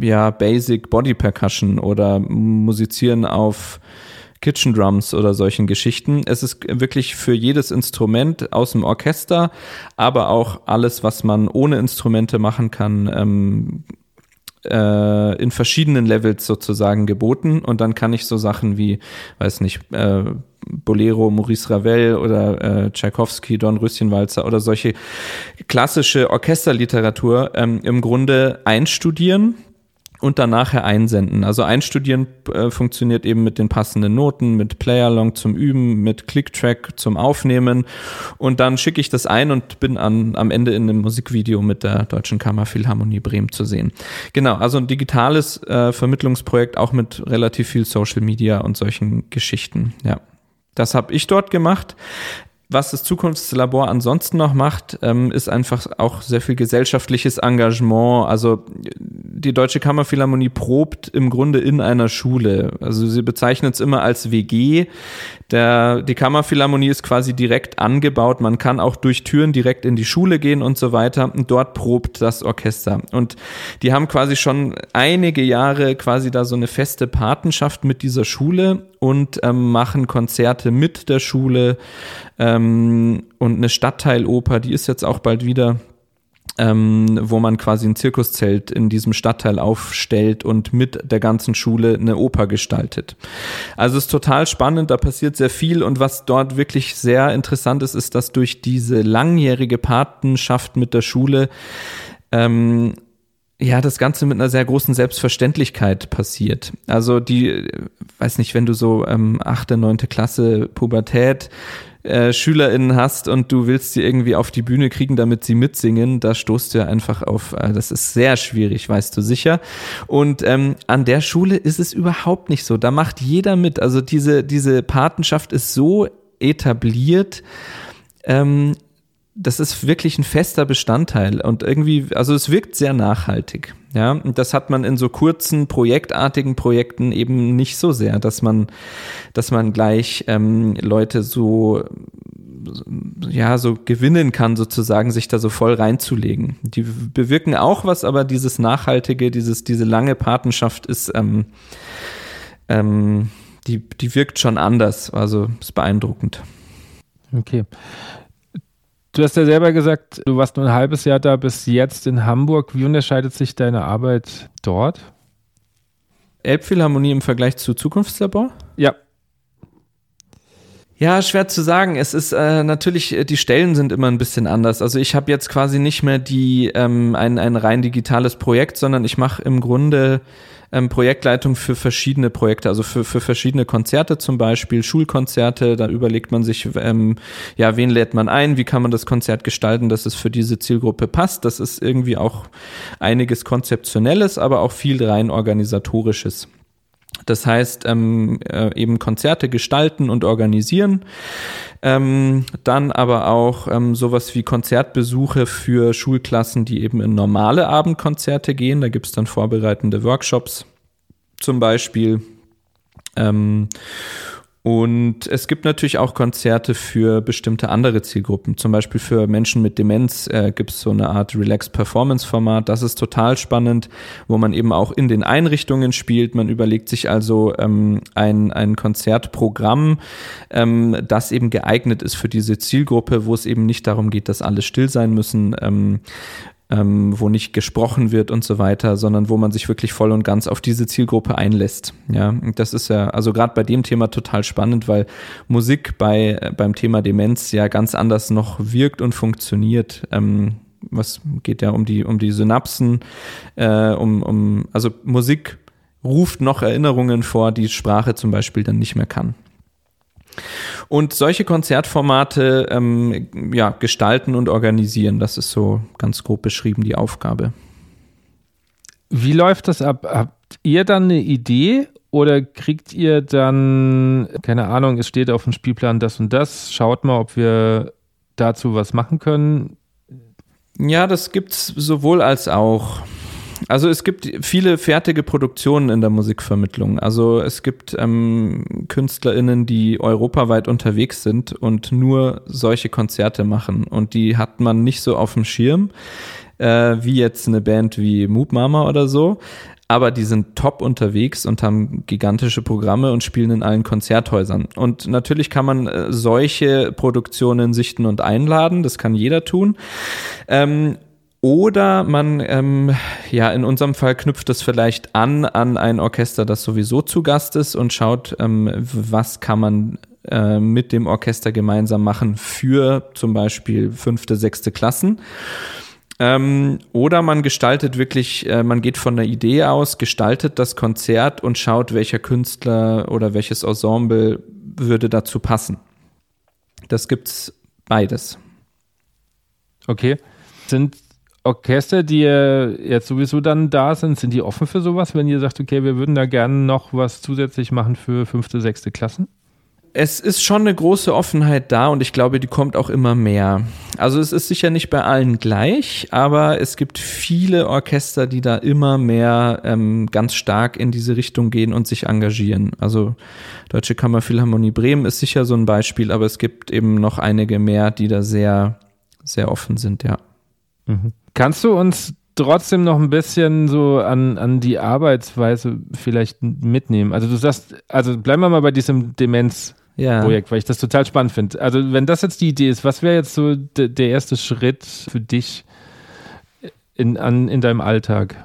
ja, Basic Body Percussion oder Musizieren auf Kitchen Drums oder solchen Geschichten. Es ist wirklich für jedes Instrument aus dem Orchester, aber auch alles, was man ohne Instrumente machen kann, ähm, äh, in verschiedenen Levels sozusagen geboten. Und dann kann ich so Sachen wie, weiß nicht, äh, Bolero, Maurice Ravel oder äh, Tchaikovsky, Don Röschenwalzer oder solche klassische Orchesterliteratur ähm, im Grunde einstudieren und dann nachher einsenden. Also einstudieren äh, funktioniert eben mit den passenden Noten, mit Playalong zum Üben, mit Clicktrack zum Aufnehmen und dann schicke ich das ein und bin an, am Ende in einem Musikvideo mit der Deutschen Kammerphilharmonie Bremen zu sehen. Genau, also ein digitales äh, Vermittlungsprojekt auch mit relativ viel Social Media und solchen Geschichten. Ja. Das habe ich dort gemacht. Was das Zukunftslabor ansonsten noch macht, ähm, ist einfach auch sehr viel gesellschaftliches Engagement. Also die Deutsche Kammerphilharmonie probt im Grunde in einer Schule. Also sie bezeichnet es immer als WG. Der, die Kammerphilharmonie ist quasi direkt angebaut. Man kann auch durch Türen direkt in die Schule gehen und so weiter. Und dort probt das Orchester. Und die haben quasi schon einige Jahre quasi da so eine feste Patenschaft mit dieser Schule und ähm, machen Konzerte mit der Schule ähm, und eine Stadtteiloper, die ist jetzt auch bald wieder ähm, wo man quasi ein Zirkuszelt in diesem Stadtteil aufstellt und mit der ganzen Schule eine Oper gestaltet. Also es ist total spannend, da passiert sehr viel und was dort wirklich sehr interessant ist, ist, dass durch diese langjährige Patenschaft mit der Schule ähm, ja, das Ganze mit einer sehr großen Selbstverständlichkeit passiert. Also die, weiß nicht, wenn du so ähm, achte, neunte Klasse Pubertät äh, SchülerInnen hast und du willst sie irgendwie auf die Bühne kriegen, damit sie mitsingen, da stoßt du ja einfach auf, äh, das ist sehr schwierig, weißt du sicher. Und ähm, an der Schule ist es überhaupt nicht so. Da macht jeder mit. Also diese, diese Patenschaft ist so etabliert, ähm, das ist wirklich ein fester Bestandteil und irgendwie, also es wirkt sehr nachhaltig. Ja, und das hat man in so kurzen, projektartigen Projekten eben nicht so sehr, dass man, dass man gleich ähm, Leute so, ja, so gewinnen kann, sozusagen, sich da so voll reinzulegen. Die bewirken auch was, aber dieses Nachhaltige, dieses, diese lange Patenschaft ist, ähm, ähm, die, die wirkt schon anders. Also ist beeindruckend. Okay. Du hast ja selber gesagt, du warst nur ein halbes Jahr da bis jetzt in Hamburg. Wie unterscheidet sich deine Arbeit dort? Elbphilharmonie im Vergleich zu Zukunftslabor? Ja. Ja, schwer zu sagen. Es ist äh, natürlich, äh, die Stellen sind immer ein bisschen anders. Also ich habe jetzt quasi nicht mehr die ähm, ein, ein rein digitales Projekt, sondern ich mache im Grunde ähm, Projektleitung für verschiedene Projekte, also für, für verschiedene Konzerte zum Beispiel, Schulkonzerte, da überlegt man sich, ähm, ja, wen lädt man ein, wie kann man das Konzert gestalten, dass es für diese Zielgruppe passt. Das ist irgendwie auch einiges Konzeptionelles, aber auch viel rein organisatorisches. Das heißt, ähm, äh, eben Konzerte gestalten und organisieren. Ähm, dann aber auch ähm, sowas wie Konzertbesuche für Schulklassen, die eben in normale Abendkonzerte gehen. Da gibt's dann vorbereitende Workshops zum Beispiel. Ähm, und es gibt natürlich auch Konzerte für bestimmte andere Zielgruppen. Zum Beispiel für Menschen mit Demenz äh, gibt es so eine Art Relax-Performance-Format. Das ist total spannend, wo man eben auch in den Einrichtungen spielt. Man überlegt sich also ähm, ein, ein Konzertprogramm, ähm, das eben geeignet ist für diese Zielgruppe, wo es eben nicht darum geht, dass alle still sein müssen. Ähm, ähm, wo nicht gesprochen wird und so weiter, sondern wo man sich wirklich voll und ganz auf diese Zielgruppe einlässt. Ja, das ist ja also gerade bei dem Thema total spannend, weil Musik bei äh, beim Thema Demenz ja ganz anders noch wirkt und funktioniert. Ähm, was geht ja um die um die Synapsen, äh, um um also Musik ruft noch Erinnerungen vor, die Sprache zum Beispiel dann nicht mehr kann. Und solche Konzertformate ähm, ja, gestalten und organisieren, das ist so ganz grob beschrieben die Aufgabe. Wie läuft das ab? Habt ihr dann eine Idee oder kriegt ihr dann, keine Ahnung, es steht auf dem Spielplan das und das, schaut mal, ob wir dazu was machen können? Ja, das gibt's sowohl als auch. Also es gibt viele fertige Produktionen in der Musikvermittlung. Also es gibt ähm, KünstlerInnen, die europaweit unterwegs sind und nur solche Konzerte machen. Und die hat man nicht so auf dem Schirm, äh, wie jetzt eine Band wie Moop Mama oder so. Aber die sind top unterwegs und haben gigantische Programme und spielen in allen Konzerthäusern. Und natürlich kann man äh, solche Produktionen sichten und einladen. Das kann jeder tun. Ähm, oder man, ähm, ja, in unserem Fall knüpft es vielleicht an an ein Orchester, das sowieso zu Gast ist und schaut, ähm, was kann man äh, mit dem Orchester gemeinsam machen für zum Beispiel fünfte, sechste Klassen. Ähm, oder man gestaltet wirklich, äh, man geht von der Idee aus, gestaltet das Konzert und schaut, welcher Künstler oder welches Ensemble würde dazu passen. Das gibt's beides. Okay. Sind Orchester, die jetzt sowieso dann da sind, sind die offen für sowas, wenn ihr sagt, okay, wir würden da gerne noch was zusätzlich machen für fünfte, sechste Klassen? Es ist schon eine große Offenheit da und ich glaube, die kommt auch immer mehr. Also es ist sicher nicht bei allen gleich, aber es gibt viele Orchester, die da immer mehr ähm, ganz stark in diese Richtung gehen und sich engagieren. Also Deutsche Kammerphilharmonie Bremen ist sicher so ein Beispiel, aber es gibt eben noch einige mehr, die da sehr, sehr offen sind, ja. Mhm. Kannst du uns trotzdem noch ein bisschen so an, an die Arbeitsweise vielleicht mitnehmen? Also du sagst, also bleiben wir mal bei diesem Demenz. Projekt, weil ich das total spannend finde. Also, wenn das jetzt die Idee ist, was wäre jetzt so der erste Schritt für dich in, an, in deinem Alltag?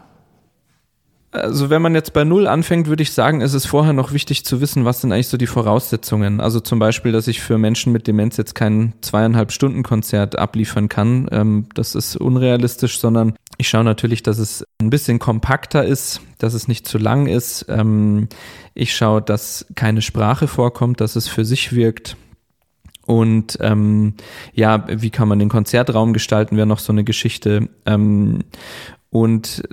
Also wenn man jetzt bei Null anfängt, würde ich sagen, ist es vorher noch wichtig zu wissen, was sind eigentlich so die Voraussetzungen. Also zum Beispiel, dass ich für Menschen mit Demenz jetzt kein zweieinhalb Stunden Konzert abliefern kann. Ähm, das ist unrealistisch, sondern ich schaue natürlich, dass es ein bisschen kompakter ist, dass es nicht zu lang ist. Ähm, ich schaue, dass keine Sprache vorkommt, dass es für sich wirkt. Und ähm, ja, wie kann man den Konzertraum gestalten, wäre noch so eine Geschichte. Ähm, und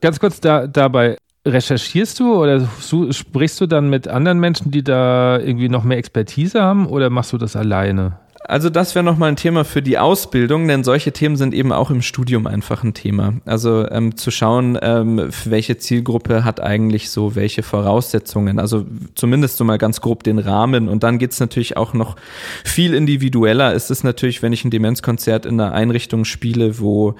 Ganz kurz da, dabei, recherchierst du oder sprichst du dann mit anderen Menschen, die da irgendwie noch mehr Expertise haben oder machst du das alleine? Also das wäre nochmal ein Thema für die Ausbildung, denn solche Themen sind eben auch im Studium einfach ein Thema. Also ähm, zu schauen, ähm, welche Zielgruppe hat eigentlich so welche Voraussetzungen. Also zumindest so mal ganz grob den Rahmen. Und dann geht's natürlich auch noch viel individueller. Ist es natürlich, wenn ich ein Demenzkonzert in einer Einrichtung spiele, wo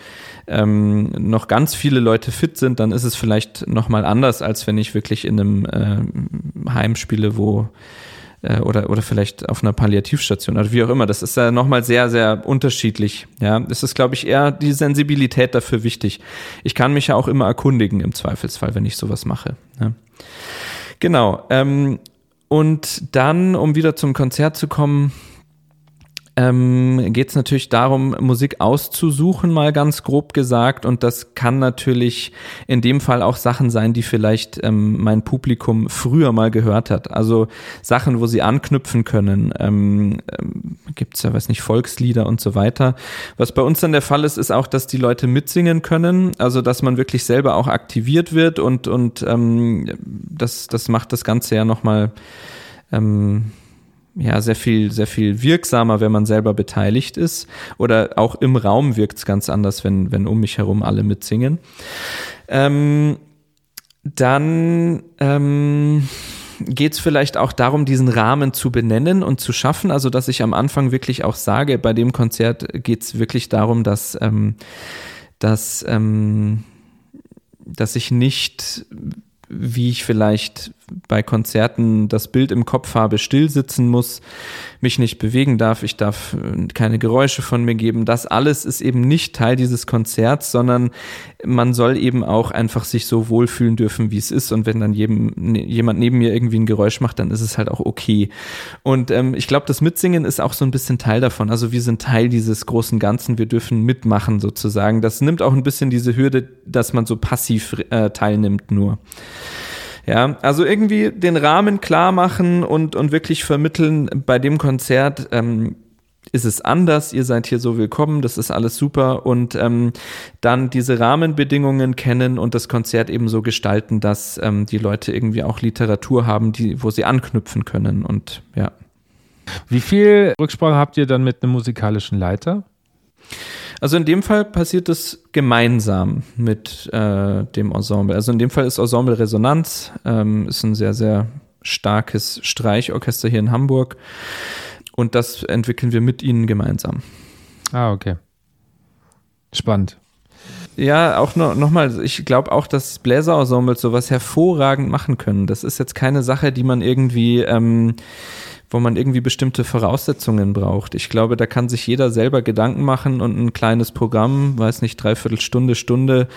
ähm, noch ganz viele Leute fit sind, dann ist es vielleicht nochmal anders, als wenn ich wirklich in einem äh, Heim spiele, wo äh, oder, oder vielleicht auf einer Palliativstation oder wie auch immer. Das ist ja nochmal sehr, sehr unterschiedlich. Ja, es ist, glaube ich, eher die Sensibilität dafür wichtig. Ich kann mich ja auch immer erkundigen im Zweifelsfall, wenn ich sowas mache. Ja. Genau. Ähm, und dann, um wieder zum Konzert zu kommen, ähm, geht es natürlich darum, Musik auszusuchen, mal ganz grob gesagt. Und das kann natürlich in dem Fall auch Sachen sein, die vielleicht ähm, mein Publikum früher mal gehört hat. Also Sachen, wo sie anknüpfen können. Ähm, ähm, Gibt es ja, weiß nicht, Volkslieder und so weiter. Was bei uns dann der Fall ist, ist auch, dass die Leute mitsingen können. Also dass man wirklich selber auch aktiviert wird und, und ähm, das, das macht das Ganze ja nochmal ähm, ja, sehr viel, sehr viel wirksamer, wenn man selber beteiligt ist. Oder auch im Raum wirkt es ganz anders, wenn, wenn um mich herum alle mitsingen. Ähm, dann ähm, geht es vielleicht auch darum, diesen Rahmen zu benennen und zu schaffen. Also, dass ich am Anfang wirklich auch sage, bei dem Konzert geht es wirklich darum, dass, ähm, dass, ähm, dass ich nicht wie ich vielleicht bei Konzerten das Bild im Kopf habe, still sitzen muss, mich nicht bewegen darf, ich darf äh, keine Geräusche von mir geben. Das alles ist eben nicht Teil dieses Konzerts, sondern man soll eben auch einfach sich so wohlfühlen dürfen, wie es ist. Und wenn dann jedem, ne, jemand neben mir irgendwie ein Geräusch macht, dann ist es halt auch okay. Und ähm, ich glaube, das Mitsingen ist auch so ein bisschen Teil davon. Also wir sind Teil dieses großen Ganzen, wir dürfen mitmachen sozusagen. Das nimmt auch ein bisschen diese Hürde, dass man so passiv äh, teilnimmt nur. Ja, also irgendwie den Rahmen klar machen und, und wirklich vermitteln bei dem Konzert, ähm, ist es anders, ihr seid hier so willkommen, das ist alles super und ähm, dann diese Rahmenbedingungen kennen und das Konzert eben so gestalten, dass ähm, die Leute irgendwie auch Literatur haben, die, wo sie anknüpfen können und ja. Wie viel Rücksprache habt ihr dann mit einem musikalischen Leiter? Also in dem Fall passiert es gemeinsam mit äh, dem Ensemble. Also in dem Fall ist Ensemble Resonanz, ähm, ist ein sehr, sehr starkes Streichorchester hier in Hamburg. Und das entwickeln wir mit ihnen gemeinsam. Ah, okay. Spannend. Ja, auch noch, noch mal, ich glaube auch, dass Bläserensembles sowas hervorragend machen können. Das ist jetzt keine Sache, die man irgendwie ähm, wo man irgendwie bestimmte Voraussetzungen braucht. Ich glaube, da kann sich jeder selber Gedanken machen und ein kleines Programm, weiß nicht, dreiviertel Stunde, Stunde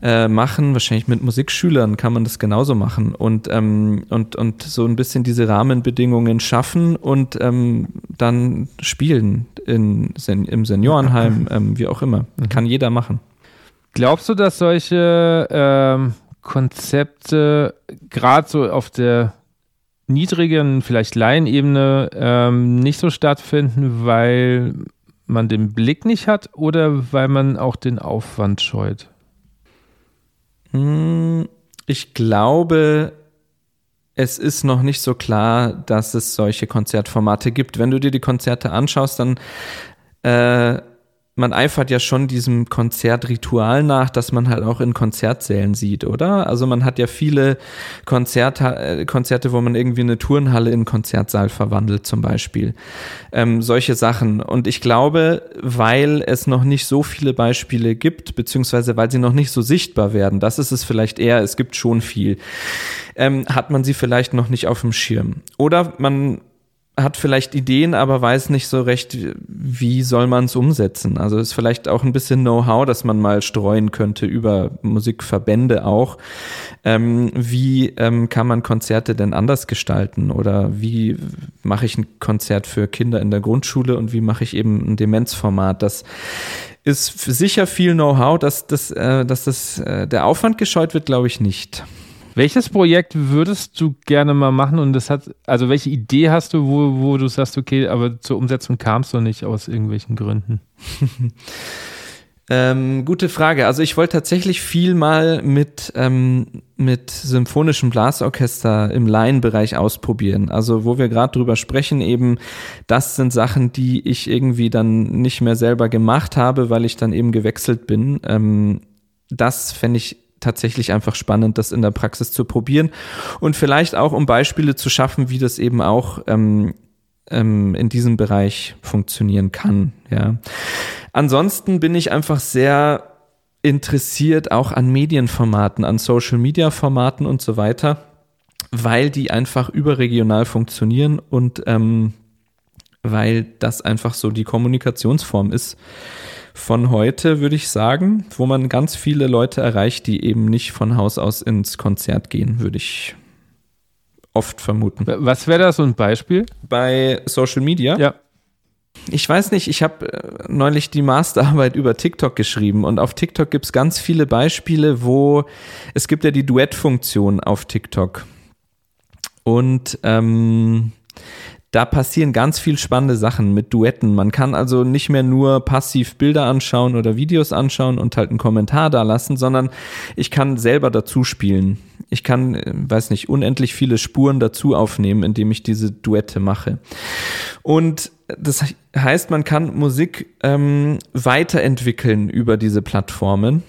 äh, machen. Wahrscheinlich mit Musikschülern kann man das genauso machen und, ähm, und, und so ein bisschen diese Rahmenbedingungen schaffen und ähm, dann spielen in, im Seniorenheim, ähm, wie auch immer. Mhm. Kann jeder machen. Glaubst du, dass solche ähm, Konzepte gerade so auf der niedrigen, vielleicht Laienebene ähm, nicht so stattfinden, weil man den Blick nicht hat oder weil man auch den Aufwand scheut? Hm, ich glaube, es ist noch nicht so klar, dass es solche Konzertformate gibt. Wenn du dir die Konzerte anschaust, dann äh, man eifert ja schon diesem Konzertritual nach, dass man halt auch in Konzertsälen sieht, oder? Also man hat ja viele Konzerte, äh, Konzerte, wo man irgendwie eine Turnhalle in Konzertsaal verwandelt, zum Beispiel. Ähm, solche Sachen. Und ich glaube, weil es noch nicht so viele Beispiele gibt, beziehungsweise weil sie noch nicht so sichtbar werden, das ist es vielleicht eher, es gibt schon viel, ähm, hat man sie vielleicht noch nicht auf dem Schirm. Oder man hat vielleicht Ideen, aber weiß nicht so recht, wie soll man es umsetzen. Also ist vielleicht auch ein bisschen Know-how, dass man mal streuen könnte über Musikverbände auch. Ähm, wie ähm, kann man Konzerte denn anders gestalten? Oder wie mache ich ein Konzert für Kinder in der Grundschule und wie mache ich eben ein Demenzformat? Das ist sicher viel Know-how, dass, das, äh, dass das, äh, der Aufwand gescheut wird, glaube ich nicht. Welches Projekt würdest du gerne mal machen und das hat, also welche Idee hast du, wo, wo du sagst, okay, aber zur Umsetzung kamst du nicht aus irgendwelchen Gründen? ähm, gute Frage. Also ich wollte tatsächlich viel mal mit, ähm, mit symphonischem Blasorchester im Laienbereich ausprobieren. Also wo wir gerade drüber sprechen, eben, das sind Sachen, die ich irgendwie dann nicht mehr selber gemacht habe, weil ich dann eben gewechselt bin. Ähm, das fände ich tatsächlich einfach spannend, das in der Praxis zu probieren und vielleicht auch, um Beispiele zu schaffen, wie das eben auch ähm, ähm, in diesem Bereich funktionieren kann. Ja. Ansonsten bin ich einfach sehr interessiert auch an Medienformaten, an Social-Media-Formaten und so weiter, weil die einfach überregional funktionieren und ähm, weil das einfach so die Kommunikationsform ist, von heute, würde ich sagen, wo man ganz viele Leute erreicht, die eben nicht von Haus aus ins Konzert gehen, würde ich oft vermuten. Was wäre da so ein Beispiel? Bei Social Media? Ja. Ich weiß nicht, ich habe äh, neulich die Masterarbeit über TikTok geschrieben und auf TikTok gibt es ganz viele Beispiele, wo es gibt ja die Duettfunktion auf TikTok. Und ähm, da passieren ganz viel spannende Sachen mit Duetten. Man kann also nicht mehr nur passiv Bilder anschauen oder Videos anschauen und halt einen Kommentar da lassen, sondern ich kann selber dazu spielen. Ich kann, äh, weiß nicht, unendlich viele Spuren dazu aufnehmen, indem ich diese Duette mache. Und das heißt, man kann Musik ähm, weiterentwickeln über diese Plattformen.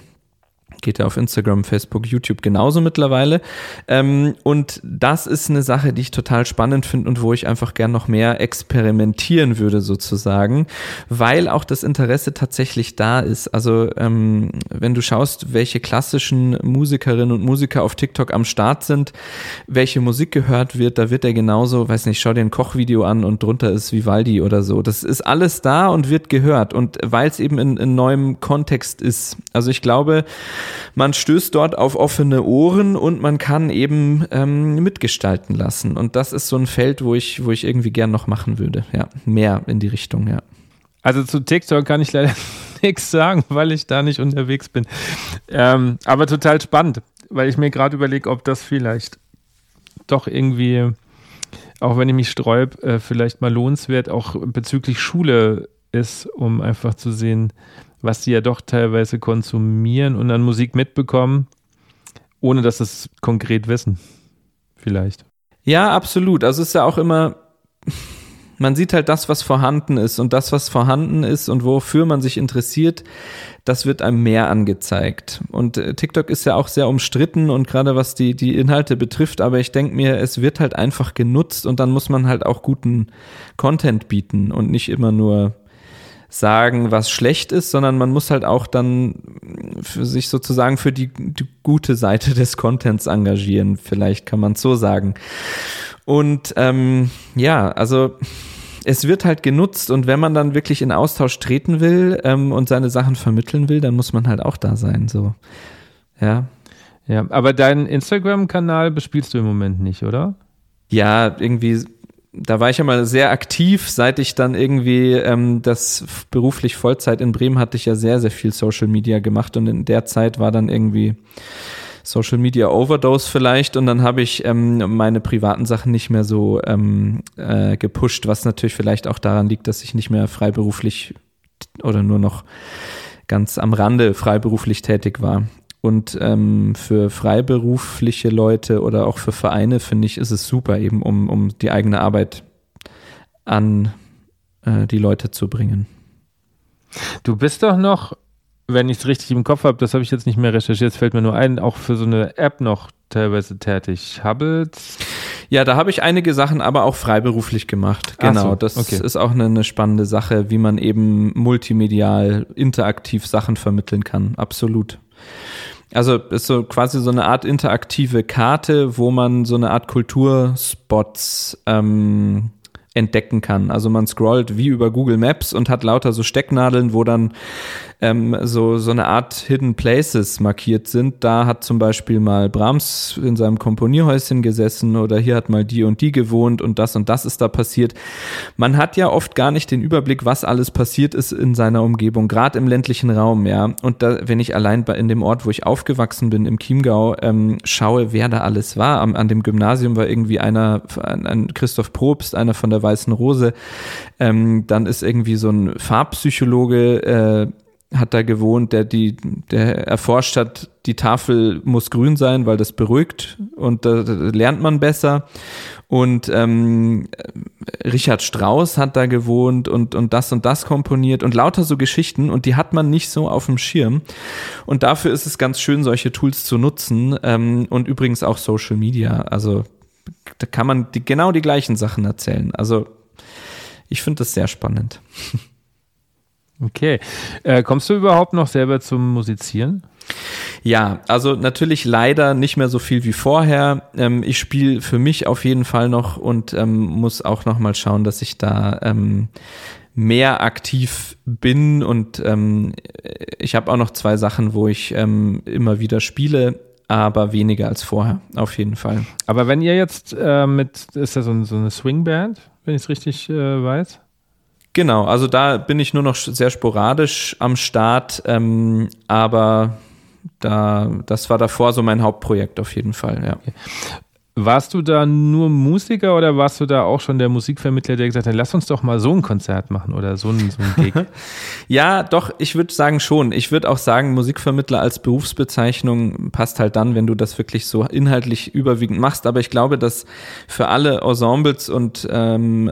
Geht ja auf Instagram, Facebook, YouTube genauso mittlerweile. Ähm, und das ist eine Sache, die ich total spannend finde und wo ich einfach gern noch mehr experimentieren würde, sozusagen, weil auch das Interesse tatsächlich da ist. Also, ähm, wenn du schaust, welche klassischen Musikerinnen und Musiker auf TikTok am Start sind, welche Musik gehört wird, da wird er genauso, weiß nicht, schau dir ein Kochvideo an und drunter ist Vivaldi oder so. Das ist alles da und wird gehört. Und weil es eben in, in neuem Kontext ist. Also ich glaube, man stößt dort auf offene Ohren und man kann eben ähm, mitgestalten lassen. Und das ist so ein Feld, wo ich, wo ich irgendwie gern noch machen würde. Ja, mehr in die Richtung, ja. Also zu TikTok kann ich leider nichts sagen, weil ich da nicht unterwegs bin. Ähm, aber total spannend, weil ich mir gerade überlege, ob das vielleicht doch irgendwie, auch wenn ich mich sträub, äh, vielleicht mal lohnenswert auch bezüglich Schule ist, um einfach zu sehen, was sie ja doch teilweise konsumieren und an Musik mitbekommen, ohne dass sie es konkret wissen. Vielleicht. Ja, absolut. Also es ist ja auch immer, man sieht halt das, was vorhanden ist und das, was vorhanden ist und wofür man sich interessiert, das wird einem mehr angezeigt. Und äh, TikTok ist ja auch sehr umstritten und gerade was die, die Inhalte betrifft, aber ich denke mir, es wird halt einfach genutzt und dann muss man halt auch guten Content bieten und nicht immer nur sagen, was schlecht ist, sondern man muss halt auch dann für sich sozusagen für die, die gute Seite des Contents engagieren. Vielleicht kann man es so sagen. Und ähm, ja, also es wird halt genutzt und wenn man dann wirklich in Austausch treten will ähm, und seine Sachen vermitteln will, dann muss man halt auch da sein. So, ja. Ja, aber deinen Instagram-Kanal bespielst du im Moment nicht, oder? Ja, irgendwie da war ich ja mal sehr aktiv, seit ich dann irgendwie ähm, das beruflich Vollzeit in Bremen hatte ich ja sehr, sehr viel Social Media gemacht und in der Zeit war dann irgendwie Social Media Overdose vielleicht und dann habe ich ähm, meine privaten Sachen nicht mehr so ähm, äh, gepusht, was natürlich vielleicht auch daran liegt, dass ich nicht mehr freiberuflich oder nur noch ganz am Rande freiberuflich tätig war. Und ähm, für freiberufliche Leute oder auch für Vereine finde ich, ist es super, eben um, um die eigene Arbeit an äh, die Leute zu bringen. Du bist doch noch, wenn ich es richtig im Kopf habe, das habe ich jetzt nicht mehr recherchiert, fällt mir nur ein, auch für so eine App noch teilweise tätig. Hubbles? Ja, da habe ich einige Sachen aber auch freiberuflich gemacht. Genau, so, das okay. ist auch eine, eine, spannende Sache, wie man eben multimedial, interaktiv Sachen vermitteln kann. Absolut. Also ist so quasi so eine Art interaktive Karte, wo man so eine Art Kulturspots ähm, entdecken kann. Also man scrollt wie über Google Maps und hat lauter so Stecknadeln, wo dann ähm, so, so eine Art Hidden Places markiert sind. Da hat zum Beispiel mal Brahms in seinem Komponierhäuschen gesessen oder hier hat mal die und die gewohnt und das und das ist da passiert. Man hat ja oft gar nicht den Überblick, was alles passiert ist in seiner Umgebung, gerade im ländlichen Raum, ja. Und da, wenn ich allein bei, in dem Ort, wo ich aufgewachsen bin, im Chiemgau, ähm, schaue, wer da alles war. Am, an dem Gymnasium war irgendwie einer, ein, ein Christoph Probst, einer von der Weißen Rose. Ähm, dann ist irgendwie so ein Farbpsychologe, äh, hat da gewohnt, der die, der erforscht hat, die Tafel muss grün sein, weil das beruhigt und da, da lernt man besser. Und ähm, Richard Strauss hat da gewohnt und, und das und das komponiert und lauter so Geschichten und die hat man nicht so auf dem Schirm. Und dafür ist es ganz schön, solche Tools zu nutzen ähm, und übrigens auch Social Media. Also da kann man die, genau die gleichen Sachen erzählen. Also ich finde das sehr spannend. Okay. Äh, kommst du überhaupt noch selber zum Musizieren? Ja, also natürlich leider nicht mehr so viel wie vorher. Ähm, ich spiele für mich auf jeden Fall noch und ähm, muss auch noch mal schauen, dass ich da ähm, mehr aktiv bin und ähm, ich habe auch noch zwei Sachen, wo ich ähm, immer wieder spiele aber weniger als vorher, auf jeden Fall. Aber wenn ihr jetzt äh, mit, ist das so, so eine Swingband, wenn ich es richtig äh, weiß? Genau, also da bin ich nur noch sehr sporadisch am Start, ähm, aber da, das war davor so mein Hauptprojekt auf jeden Fall, ja. Warst du da nur Musiker oder warst du da auch schon der Musikvermittler, der gesagt hat, lass uns doch mal so ein Konzert machen oder so ein, so ein Gig? ja, doch, ich würde sagen schon. Ich würde auch sagen, Musikvermittler als Berufsbezeichnung passt halt dann, wenn du das wirklich so inhaltlich überwiegend machst. Aber ich glaube, dass für alle Ensembles und ähm,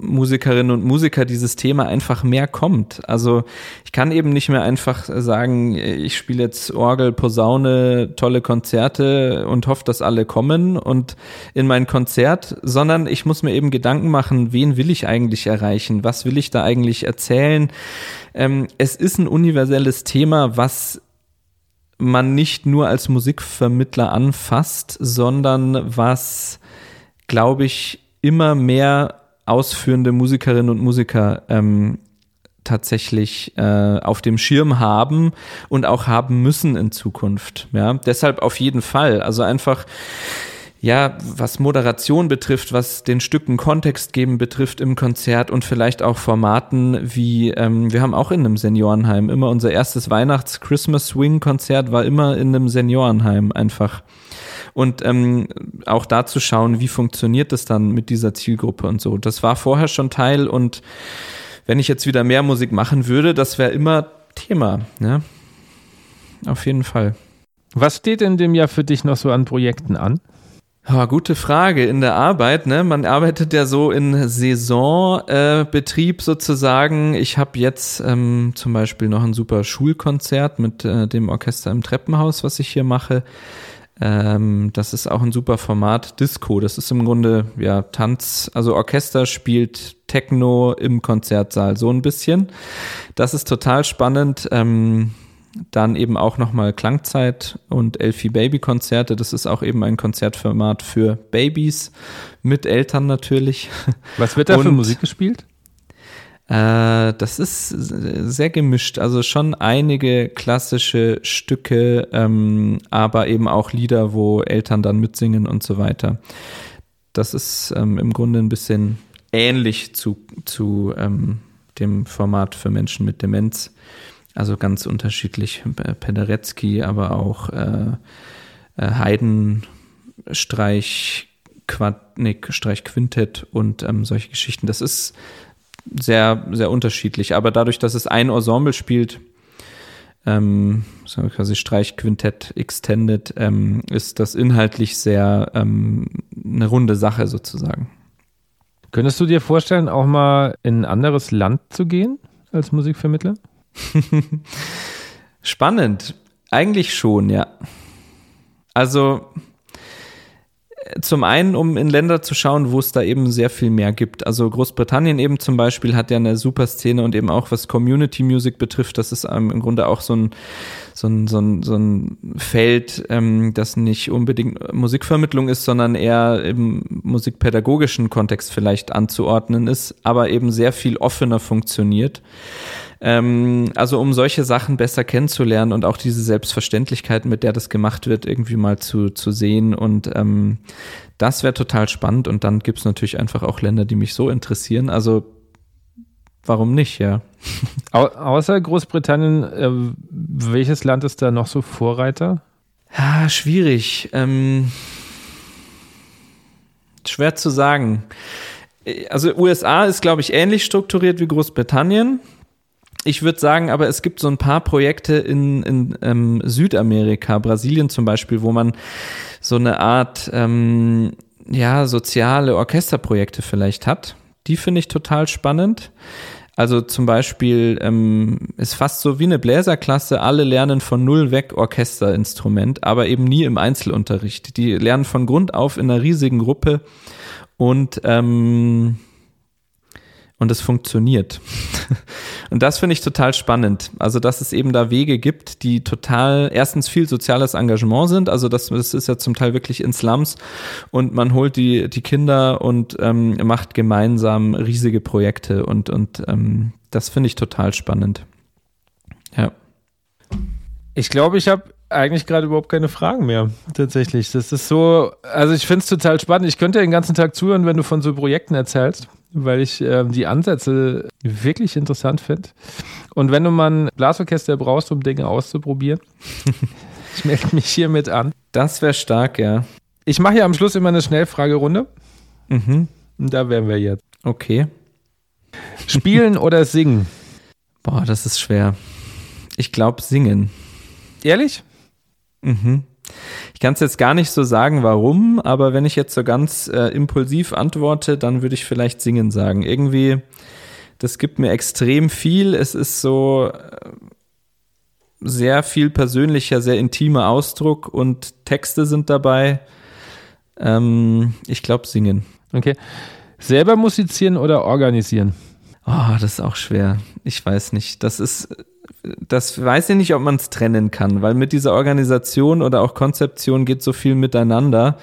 Musikerinnen und Musiker dieses Thema einfach mehr kommt. Also ich kann eben nicht mehr einfach sagen, ich spiele jetzt Orgel, Posaune, tolle Konzerte und hoffe, dass alle kommen und in mein Konzert, sondern ich muss mir eben Gedanken machen, wen will ich eigentlich erreichen? Was will ich da eigentlich erzählen? Ähm, es ist ein universelles Thema, was man nicht nur als Musikvermittler anfasst, sondern was, glaube ich, immer mehr ausführende Musikerinnen und Musiker ähm, tatsächlich äh, auf dem Schirm haben und auch haben müssen in Zukunft. Ja, deshalb auf jeden Fall. Also einfach ja, was Moderation betrifft, was den Stücken Kontext geben betrifft im Konzert und vielleicht auch Formaten wie, ähm, wir haben auch in einem Seniorenheim immer unser erstes Weihnachts-Christmas-Swing-Konzert war immer in einem Seniorenheim einfach. Und ähm, auch da zu schauen, wie funktioniert das dann mit dieser Zielgruppe und so. Das war vorher schon Teil und wenn ich jetzt wieder mehr Musik machen würde, das wäre immer Thema. Ne? Auf jeden Fall. Was steht in dem Jahr für dich noch so an Projekten an? Ja, gute Frage. In der Arbeit, ne? Man arbeitet ja so in Saisonbetrieb äh, sozusagen. Ich habe jetzt ähm, zum Beispiel noch ein super Schulkonzert mit äh, dem Orchester im Treppenhaus, was ich hier mache. Ähm, das ist auch ein super Format. Disco, das ist im Grunde ja Tanz, also Orchester spielt Techno im Konzertsaal, so ein bisschen. Das ist total spannend. Ähm, dann eben auch nochmal Klangzeit und Elfie Baby Konzerte. Das ist auch eben ein Konzertformat für Babys mit Eltern natürlich. Was wird da und, für Musik gespielt? Äh, das ist sehr gemischt. Also schon einige klassische Stücke, ähm, aber eben auch Lieder, wo Eltern dann mitsingen und so weiter. Das ist ähm, im Grunde ein bisschen ähnlich zu, zu ähm, dem Format für Menschen mit Demenz. Also ganz unterschiedlich. Penderecki, aber auch äh, äh, Haydn, Streich, Quadnik, Streich Quintett und ähm, solche Geschichten. Das ist sehr, sehr unterschiedlich. Aber dadurch, dass es ein Ensemble spielt, ähm, so quasi Streichquintett Extended, ähm, ist das inhaltlich sehr ähm, eine runde Sache sozusagen. Könntest du dir vorstellen, auch mal in ein anderes Land zu gehen als Musikvermittler? Spannend. Eigentlich schon, ja. Also zum einen, um in Länder zu schauen, wo es da eben sehr viel mehr gibt. Also Großbritannien eben zum Beispiel hat ja eine super Szene und eben auch was Community Music betrifft, das ist im Grunde auch so ein, so ein, so ein, so ein Feld, ähm, das nicht unbedingt Musikvermittlung ist, sondern eher im musikpädagogischen Kontext vielleicht anzuordnen ist, aber eben sehr viel offener funktioniert. Ähm, also um solche Sachen besser kennenzulernen und auch diese Selbstverständlichkeit, mit der das gemacht wird, irgendwie mal zu, zu sehen. Und ähm, das wäre total spannend. Und dann gibt es natürlich einfach auch Länder, die mich so interessieren. Also warum nicht, ja. Au außer Großbritannien, äh, welches Land ist da noch so Vorreiter? Ja, schwierig. Ähm, schwer zu sagen. Also USA ist, glaube ich, ähnlich strukturiert wie Großbritannien ich würde sagen, aber es gibt so ein paar Projekte in, in ähm, Südamerika, Brasilien zum Beispiel, wo man so eine Art ähm, ja soziale Orchesterprojekte vielleicht hat. Die finde ich total spannend. Also zum Beispiel ähm, ist fast so wie eine Bläserklasse, alle lernen von null weg Orchesterinstrument, aber eben nie im Einzelunterricht. Die lernen von Grund auf in einer riesigen Gruppe und ähm, und es funktioniert. und das finde ich total spannend. Also, dass es eben da Wege gibt, die total erstens viel soziales Engagement sind. Also, das, das ist ja zum Teil wirklich in Slums und man holt die, die Kinder und ähm, macht gemeinsam riesige Projekte und, und ähm, das finde ich total spannend. Ja. Ich glaube, ich habe eigentlich gerade überhaupt keine Fragen mehr, tatsächlich. Das ist so, also ich finde es total spannend. Ich könnte den ganzen Tag zuhören, wenn du von so Projekten erzählst, weil ich äh, die Ansätze wirklich interessant finde. Und wenn du mal ein Blasorchester brauchst, um Dinge auszuprobieren, ich melde mich hiermit an. Das wäre stark, ja. Ich mache ja am Schluss immer eine Schnellfragerunde. Mhm. Und da wären wir jetzt. Okay. Spielen oder singen? Boah, das ist schwer. Ich glaube, singen. Ehrlich? Mhm. Ich kann es jetzt gar nicht so sagen, warum, aber wenn ich jetzt so ganz äh, impulsiv antworte, dann würde ich vielleicht singen sagen. Irgendwie, das gibt mir extrem viel. Es ist so äh, sehr viel persönlicher, sehr intimer Ausdruck und Texte sind dabei. Ähm, ich glaube, singen. Okay. Selber musizieren oder organisieren? Oh, das ist auch schwer. Ich weiß nicht. Das ist, das weiß ich nicht, ob man es trennen kann, weil mit dieser Organisation oder auch Konzeption geht so viel miteinander.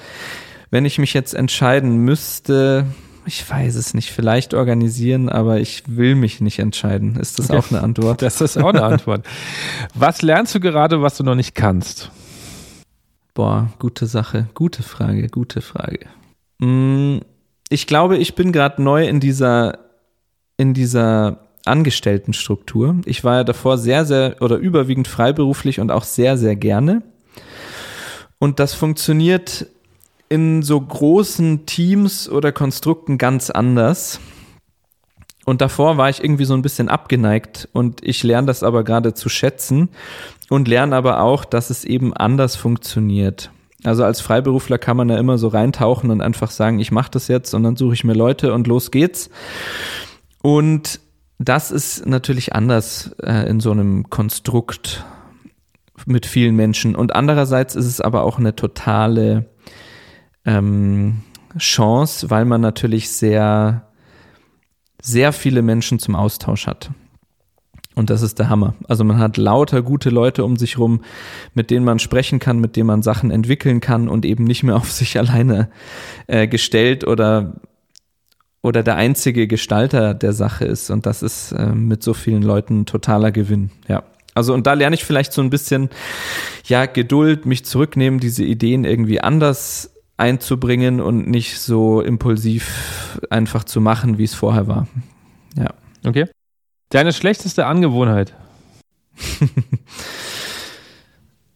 Wenn ich mich jetzt entscheiden müsste, ich weiß es nicht, vielleicht organisieren, aber ich will mich nicht entscheiden. Ist das auch eine Antwort? Das ist auch eine Antwort. Was lernst du gerade, was du noch nicht kannst? Boah, gute Sache, gute Frage, gute Frage. Mm, ich glaube, ich bin gerade neu in dieser in dieser Angestelltenstruktur. Ich war ja davor sehr, sehr oder überwiegend freiberuflich und auch sehr, sehr gerne. Und das funktioniert in so großen Teams oder Konstrukten ganz anders. Und davor war ich irgendwie so ein bisschen abgeneigt und ich lerne das aber gerade zu schätzen und lerne aber auch, dass es eben anders funktioniert. Also als Freiberufler kann man ja immer so reintauchen und einfach sagen, ich mache das jetzt und dann suche ich mir Leute und los geht's. Und das ist natürlich anders äh, in so einem Konstrukt mit vielen Menschen. Und andererseits ist es aber auch eine totale ähm, Chance, weil man natürlich sehr, sehr viele Menschen zum Austausch hat. Und das ist der Hammer. Also man hat lauter gute Leute um sich rum, mit denen man sprechen kann, mit denen man Sachen entwickeln kann und eben nicht mehr auf sich alleine äh, gestellt oder oder der einzige Gestalter der Sache ist. Und das ist äh, mit so vielen Leuten ein totaler Gewinn. Ja. Also, und da lerne ich vielleicht so ein bisschen, ja, Geduld, mich zurücknehmen, diese Ideen irgendwie anders einzubringen und nicht so impulsiv einfach zu machen, wie es vorher war. Ja. Okay. Deine schlechteste Angewohnheit?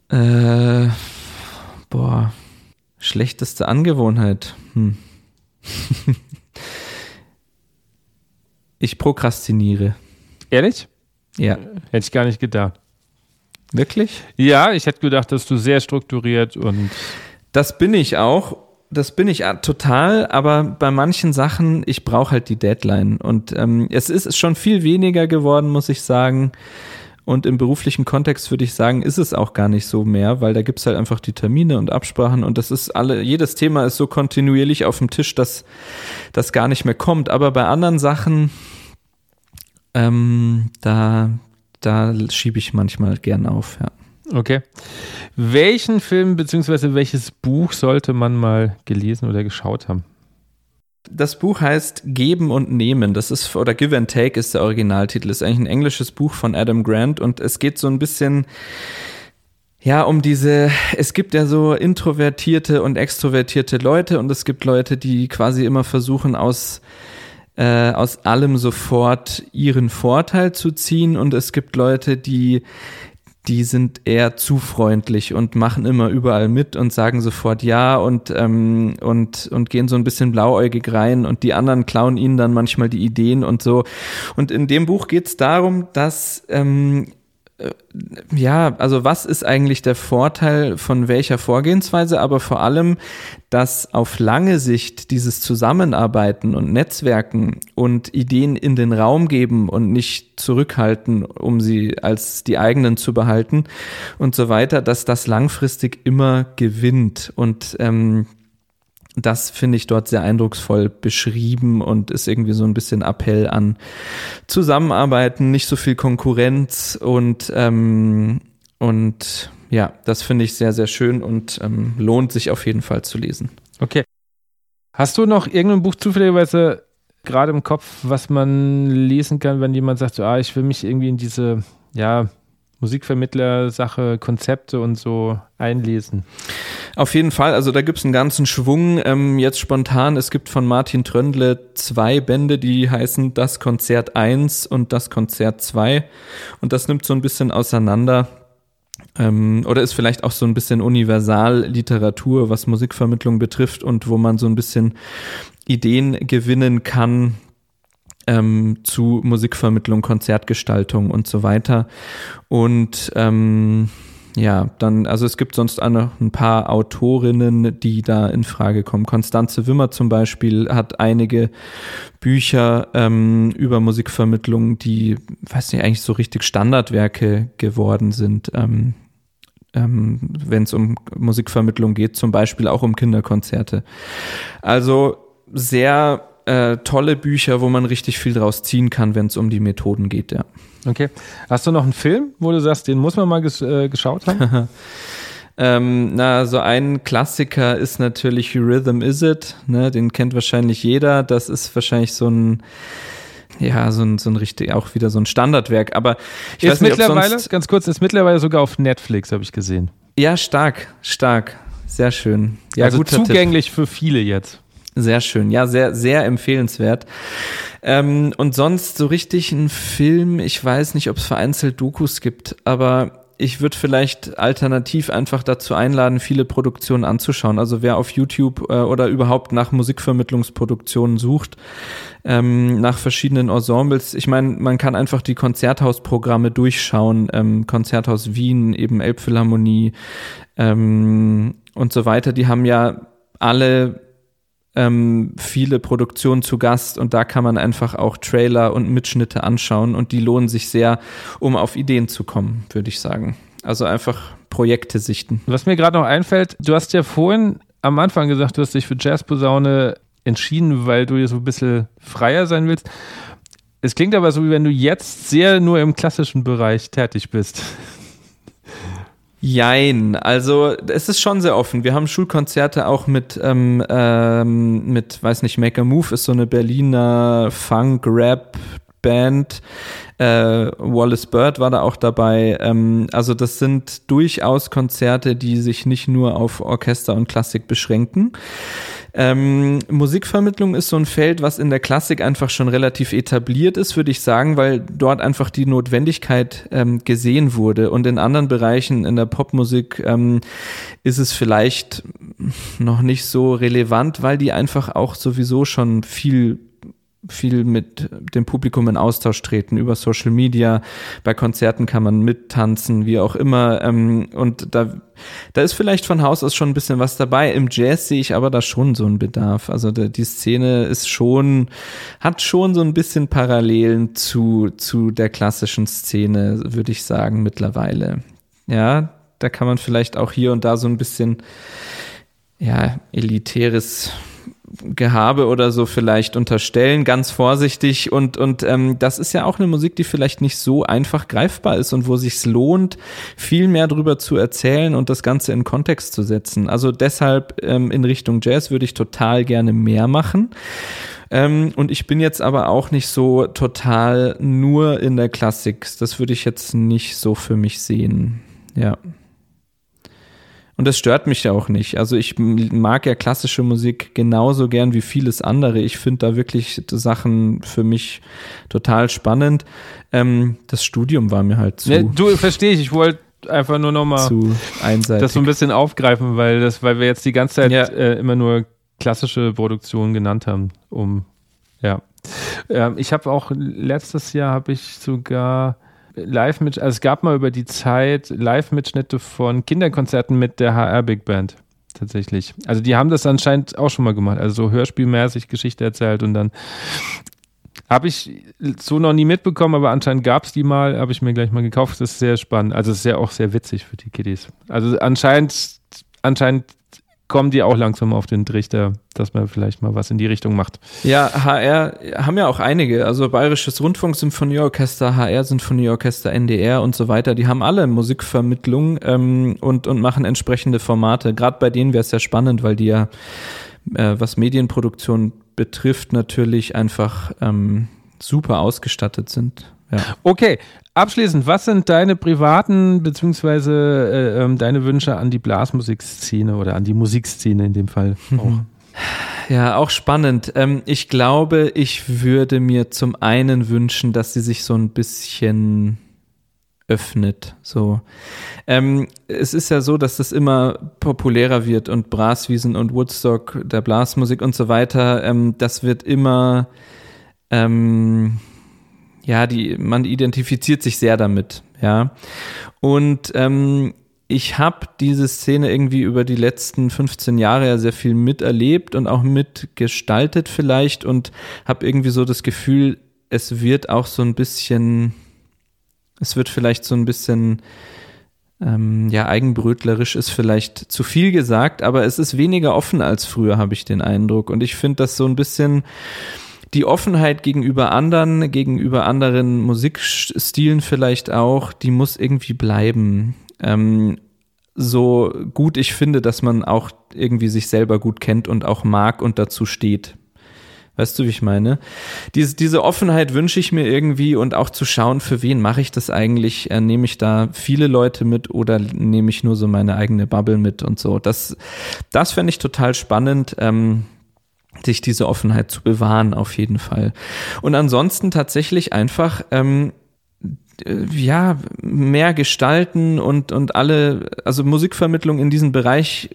äh, boah, schlechteste Angewohnheit. Hm. Ich prokrastiniere. Ehrlich? Ja. Hätte ich gar nicht gedacht. Wirklich? Ja, ich hätte gedacht, dass du sehr strukturiert und. Das bin ich auch. Das bin ich total, aber bei manchen Sachen, ich brauche halt die Deadline. Und ähm, es ist schon viel weniger geworden, muss ich sagen. Und im beruflichen Kontext würde ich sagen, ist es auch gar nicht so mehr, weil da gibt es halt einfach die Termine und Absprachen und das ist alle, jedes Thema ist so kontinuierlich auf dem Tisch, dass das gar nicht mehr kommt. Aber bei anderen Sachen, ähm, da, da schiebe ich manchmal gern auf, ja. Okay. Welchen Film bzw. welches Buch sollte man mal gelesen oder geschaut haben? Das Buch heißt Geben und Nehmen. Das ist, oder Give and Take ist der Originaltitel. Ist eigentlich ein englisches Buch von Adam Grant und es geht so ein bisschen, ja, um diese, es gibt ja so introvertierte und extrovertierte Leute und es gibt Leute, die quasi immer versuchen, aus, äh, aus allem sofort ihren Vorteil zu ziehen und es gibt Leute, die die sind eher zu freundlich und machen immer überall mit und sagen sofort ja und, ähm, und, und gehen so ein bisschen blauäugig rein und die anderen klauen ihnen dann manchmal die Ideen und so. Und in dem Buch geht es darum, dass ähm, äh, ja, also was ist eigentlich der Vorteil von welcher Vorgehensweise, aber vor allem, dass auf lange Sicht dieses Zusammenarbeiten und Netzwerken und Ideen in den Raum geben und nicht zurückhalten, um sie als die eigenen zu behalten und so weiter, dass das langfristig immer gewinnt. Und ähm, das finde ich dort sehr eindrucksvoll beschrieben und ist irgendwie so ein bisschen Appell an Zusammenarbeiten, nicht so viel Konkurrenz und, ähm, und ja, das finde ich sehr, sehr schön und ähm, lohnt sich auf jeden Fall zu lesen. Okay. Hast du noch irgendein Buch zufälligerweise gerade im Kopf, was man lesen kann, wenn jemand sagt, so, ah, ich will mich irgendwie in diese, ja, Musikvermittler-Sache, Konzepte und so einlesen. Auf jeden Fall, also da gibt's einen ganzen Schwung. Ähm, jetzt spontan, es gibt von Martin Tröndle zwei Bände, die heißen Das Konzert 1 und Das Konzert 2. Und das nimmt so ein bisschen auseinander. Ähm, oder ist vielleicht auch so ein bisschen Universalliteratur, was Musikvermittlung betrifft und wo man so ein bisschen Ideen gewinnen kann, ähm, zu Musikvermittlung, Konzertgestaltung und so weiter. Und ähm, ja, dann, also es gibt sonst auch noch ein paar Autorinnen, die da in Frage kommen. Konstanze Wimmer zum Beispiel hat einige Bücher ähm, über Musikvermittlung, die, weiß nicht, eigentlich so richtig Standardwerke geworden sind. Ähm, ähm, wenn es um Musikvermittlung geht, zum Beispiel auch um Kinderkonzerte. Also sehr äh, tolle Bücher, wo man richtig viel draus ziehen kann, wenn es um die Methoden geht, ja. Okay. Hast du noch einen Film, wo du sagst, den muss man mal ges äh, geschaut haben? ähm, na, so ein Klassiker ist natürlich Rhythm Is It, ne? Den kennt wahrscheinlich jeder. Das ist wahrscheinlich so ein ja, so ein, so ein richtig, auch wieder so ein Standardwerk. Aber ich ist weiß nicht, mittlerweile, ganz kurz, ist mittlerweile sogar auf Netflix, habe ich gesehen. Ja, stark, stark. Sehr schön. Ja, also zugänglich Tipp. für viele jetzt. Sehr schön, ja, sehr, sehr empfehlenswert. Ähm, und sonst so richtig ein Film, ich weiß nicht, ob es vereinzelt Dokus gibt, aber ich würde vielleicht alternativ einfach dazu einladen, viele Produktionen anzuschauen. Also wer auf YouTube äh, oder überhaupt nach Musikvermittlungsproduktionen sucht, ähm, nach verschiedenen Ensembles. Ich meine, man kann einfach die Konzerthausprogramme durchschauen. Ähm, Konzerthaus Wien, eben Elbphilharmonie ähm, und so weiter. Die haben ja alle ähm, viele Produktionen zu Gast und da kann man einfach auch Trailer und Mitschnitte anschauen und die lohnen sich sehr, um auf Ideen zu kommen, würde ich sagen. Also einfach Projekte sichten. Was mir gerade noch einfällt, du hast ja vorhin am Anfang gesagt, du hast dich für Jazzposaune entschieden, weil du hier so ein bisschen freier sein willst. Es klingt aber so, wie wenn du jetzt sehr nur im klassischen Bereich tätig bist. Jein, also es ist schon sehr offen. Wir haben Schulkonzerte auch mit, ähm, ähm, mit, weiß nicht, Make a Move ist so eine Berliner Funk-Rap-Band. Äh, Wallace Bird war da auch dabei. Ähm, also das sind durchaus Konzerte, die sich nicht nur auf Orchester und Klassik beschränken. Ähm, Musikvermittlung ist so ein Feld, was in der Klassik einfach schon relativ etabliert ist, würde ich sagen, weil dort einfach die Notwendigkeit ähm, gesehen wurde. Und in anderen Bereichen in der Popmusik ähm, ist es vielleicht noch nicht so relevant, weil die einfach auch sowieso schon viel viel mit dem Publikum in Austausch treten über Social Media. Bei Konzerten kann man mittanzen, wie auch immer. Ähm, und da, da ist vielleicht von Haus aus schon ein bisschen was dabei. Im Jazz sehe ich aber da schon so einen Bedarf. Also die Szene ist schon, hat schon so ein bisschen Parallelen zu, zu der klassischen Szene, würde ich sagen, mittlerweile. Ja, da kann man vielleicht auch hier und da so ein bisschen, ja, elitäres Gehabe oder so vielleicht unterstellen, ganz vorsichtig. Und, und ähm, das ist ja auch eine Musik, die vielleicht nicht so einfach greifbar ist und wo sich lohnt, viel mehr darüber zu erzählen und das Ganze in Kontext zu setzen. Also deshalb ähm, in Richtung Jazz würde ich total gerne mehr machen. Ähm, und ich bin jetzt aber auch nicht so total nur in der Klassik. Das würde ich jetzt nicht so für mich sehen. Ja. Und das stört mich ja auch nicht. Also ich mag ja klassische Musik genauso gern wie vieles andere. Ich finde da wirklich Sachen für mich total spannend. Ähm, das Studium war mir halt zu. Ja, du verstehe ich. Ich wollte einfach nur nochmal das so ein bisschen aufgreifen, weil das, weil wir jetzt die ganze Zeit ja. äh, immer nur klassische Produktionen genannt haben, um ja. Ähm, ich habe auch letztes Jahr habe ich sogar live mit, also es gab mal über die Zeit Live-Mitschnitte von Kinderkonzerten mit der HR Big Band. Tatsächlich. Also die haben das anscheinend auch schon mal gemacht. Also so hörspielmäßig Geschichte erzählt und dann habe ich so noch nie mitbekommen, aber anscheinend gab es die mal, habe ich mir gleich mal gekauft. Das ist sehr spannend. Also es ist ja auch sehr witzig für die Kiddies. Also anscheinend, anscheinend kommen die auch langsam auf den Trichter, dass man vielleicht mal was in die Richtung macht. Ja, HR haben ja auch einige, also Bayerisches Rundfunksymphonieorchester, HR Sinfonieorchester, NDR und so weiter, die haben alle Musikvermittlung ähm, und, und machen entsprechende Formate. Gerade bei denen wäre es ja spannend, weil die ja, äh, was Medienproduktion betrifft, natürlich einfach ähm, super ausgestattet sind Ja. Okay, abschließend, was sind deine privaten beziehungsweise äh, ähm, deine Wünsche an die Blasmusikszene oder an die Musikszene in dem Fall auch? Ja, auch spannend. Ähm, ich glaube, ich würde mir zum einen wünschen, dass sie sich so ein bisschen öffnet. So, ähm, es ist ja so, dass das immer populärer wird und Braswiesen und Woodstock, der Blasmusik und so weiter, ähm, das wird immer, ähm, ja, die man identifiziert sich sehr damit, ja. Und ähm, ich habe diese Szene irgendwie über die letzten 15 Jahre ja sehr viel miterlebt und auch mitgestaltet vielleicht und habe irgendwie so das Gefühl, es wird auch so ein bisschen es wird vielleicht so ein bisschen, ähm, ja, eigenbrötlerisch ist vielleicht zu viel gesagt, aber es ist weniger offen als früher, habe ich den Eindruck. Und ich finde das so ein bisschen die Offenheit gegenüber anderen, gegenüber anderen Musikstilen vielleicht auch, die muss irgendwie bleiben. Ähm, so gut ich finde, dass man auch irgendwie sich selber gut kennt und auch mag und dazu steht. Weißt du, wie ich meine? Diese, diese Offenheit wünsche ich mir irgendwie und auch zu schauen, für wen mache ich das eigentlich? Äh, nehme ich da viele Leute mit oder nehme ich nur so meine eigene Bubble mit und so? Das, das fände ich total spannend. Ähm, sich diese Offenheit zu bewahren, auf jeden Fall. Und ansonsten tatsächlich einfach, ähm, äh, ja, mehr gestalten und, und alle, also Musikvermittlung in diesen Bereich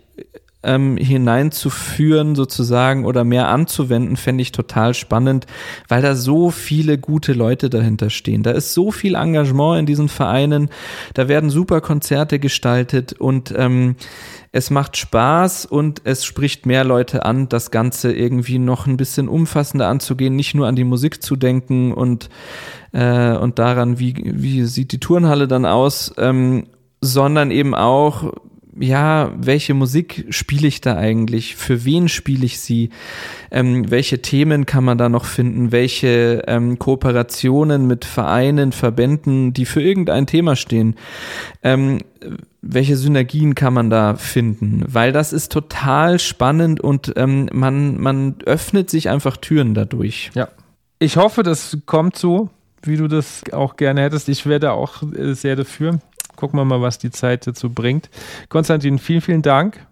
ähm, hineinzuführen sozusagen oder mehr anzuwenden, fände ich total spannend, weil da so viele gute Leute dahinter stehen. Da ist so viel Engagement in diesen Vereinen, da werden super Konzerte gestaltet und ähm, es macht Spaß und es spricht mehr Leute an, das Ganze irgendwie noch ein bisschen umfassender anzugehen, nicht nur an die Musik zu denken und, äh, und daran, wie, wie sieht die Turnhalle dann aus, ähm, sondern eben auch ja, welche Musik spiele ich da eigentlich? Für wen spiele ich sie? Ähm, welche Themen kann man da noch finden? Welche ähm, Kooperationen mit Vereinen, Verbänden, die für irgendein Thema stehen? Ähm, welche Synergien kann man da finden? Weil das ist total spannend und ähm, man, man öffnet sich einfach Türen dadurch. Ja. Ich hoffe, das kommt so, wie du das auch gerne hättest. Ich werde auch äh, sehr dafür. Gucken wir mal, was die Zeit dazu bringt. Konstantin, vielen, vielen Dank,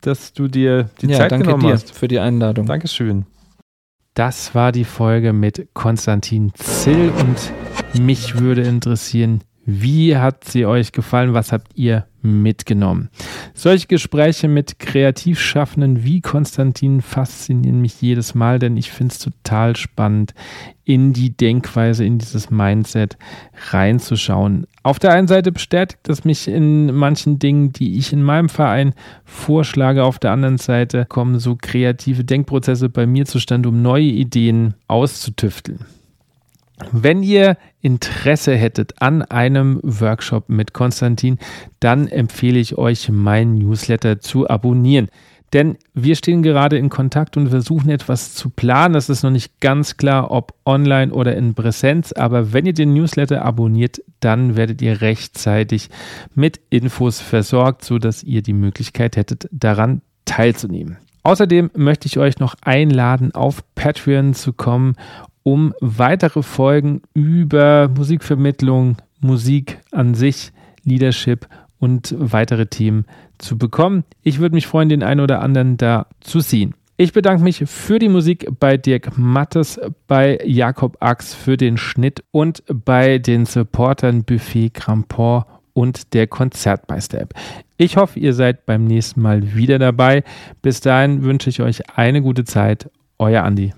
dass du dir die ja, Zeit danke genommen dir hast. für die Einladung. Dankeschön. Das war die Folge mit Konstantin Zill und mich würde interessieren, wie hat sie euch gefallen? Was habt ihr mitgenommen? Solche Gespräche mit Kreativschaffenden wie Konstantin faszinieren mich jedes Mal, denn ich finde es total spannend, in die Denkweise, in dieses Mindset reinzuschauen. Auf der einen Seite bestätigt es mich in manchen Dingen, die ich in meinem Verein vorschlage. Auf der anderen Seite kommen so kreative Denkprozesse bei mir zustande, um neue Ideen auszutüfteln. Wenn ihr Interesse hättet an einem Workshop mit Konstantin, dann empfehle ich euch, meinen Newsletter zu abonnieren. Denn wir stehen gerade in Kontakt und versuchen etwas zu planen. Es ist noch nicht ganz klar, ob online oder in Präsenz. Aber wenn ihr den Newsletter abonniert, dann werdet ihr rechtzeitig mit Infos versorgt, sodass ihr die Möglichkeit hättet, daran teilzunehmen. Außerdem möchte ich euch noch einladen, auf Patreon zu kommen um weitere Folgen über Musikvermittlung, Musik an sich, Leadership und weitere Themen zu bekommen. Ich würde mich freuen, den einen oder anderen da zu sehen. Ich bedanke mich für die Musik bei Dirk Mattes, bei Jakob Ax für den Schnitt und bei den Supportern Buffet Crampon und der Konzertmeister-App. Ich hoffe, ihr seid beim nächsten Mal wieder dabei. Bis dahin wünsche ich euch eine gute Zeit. Euer Andi.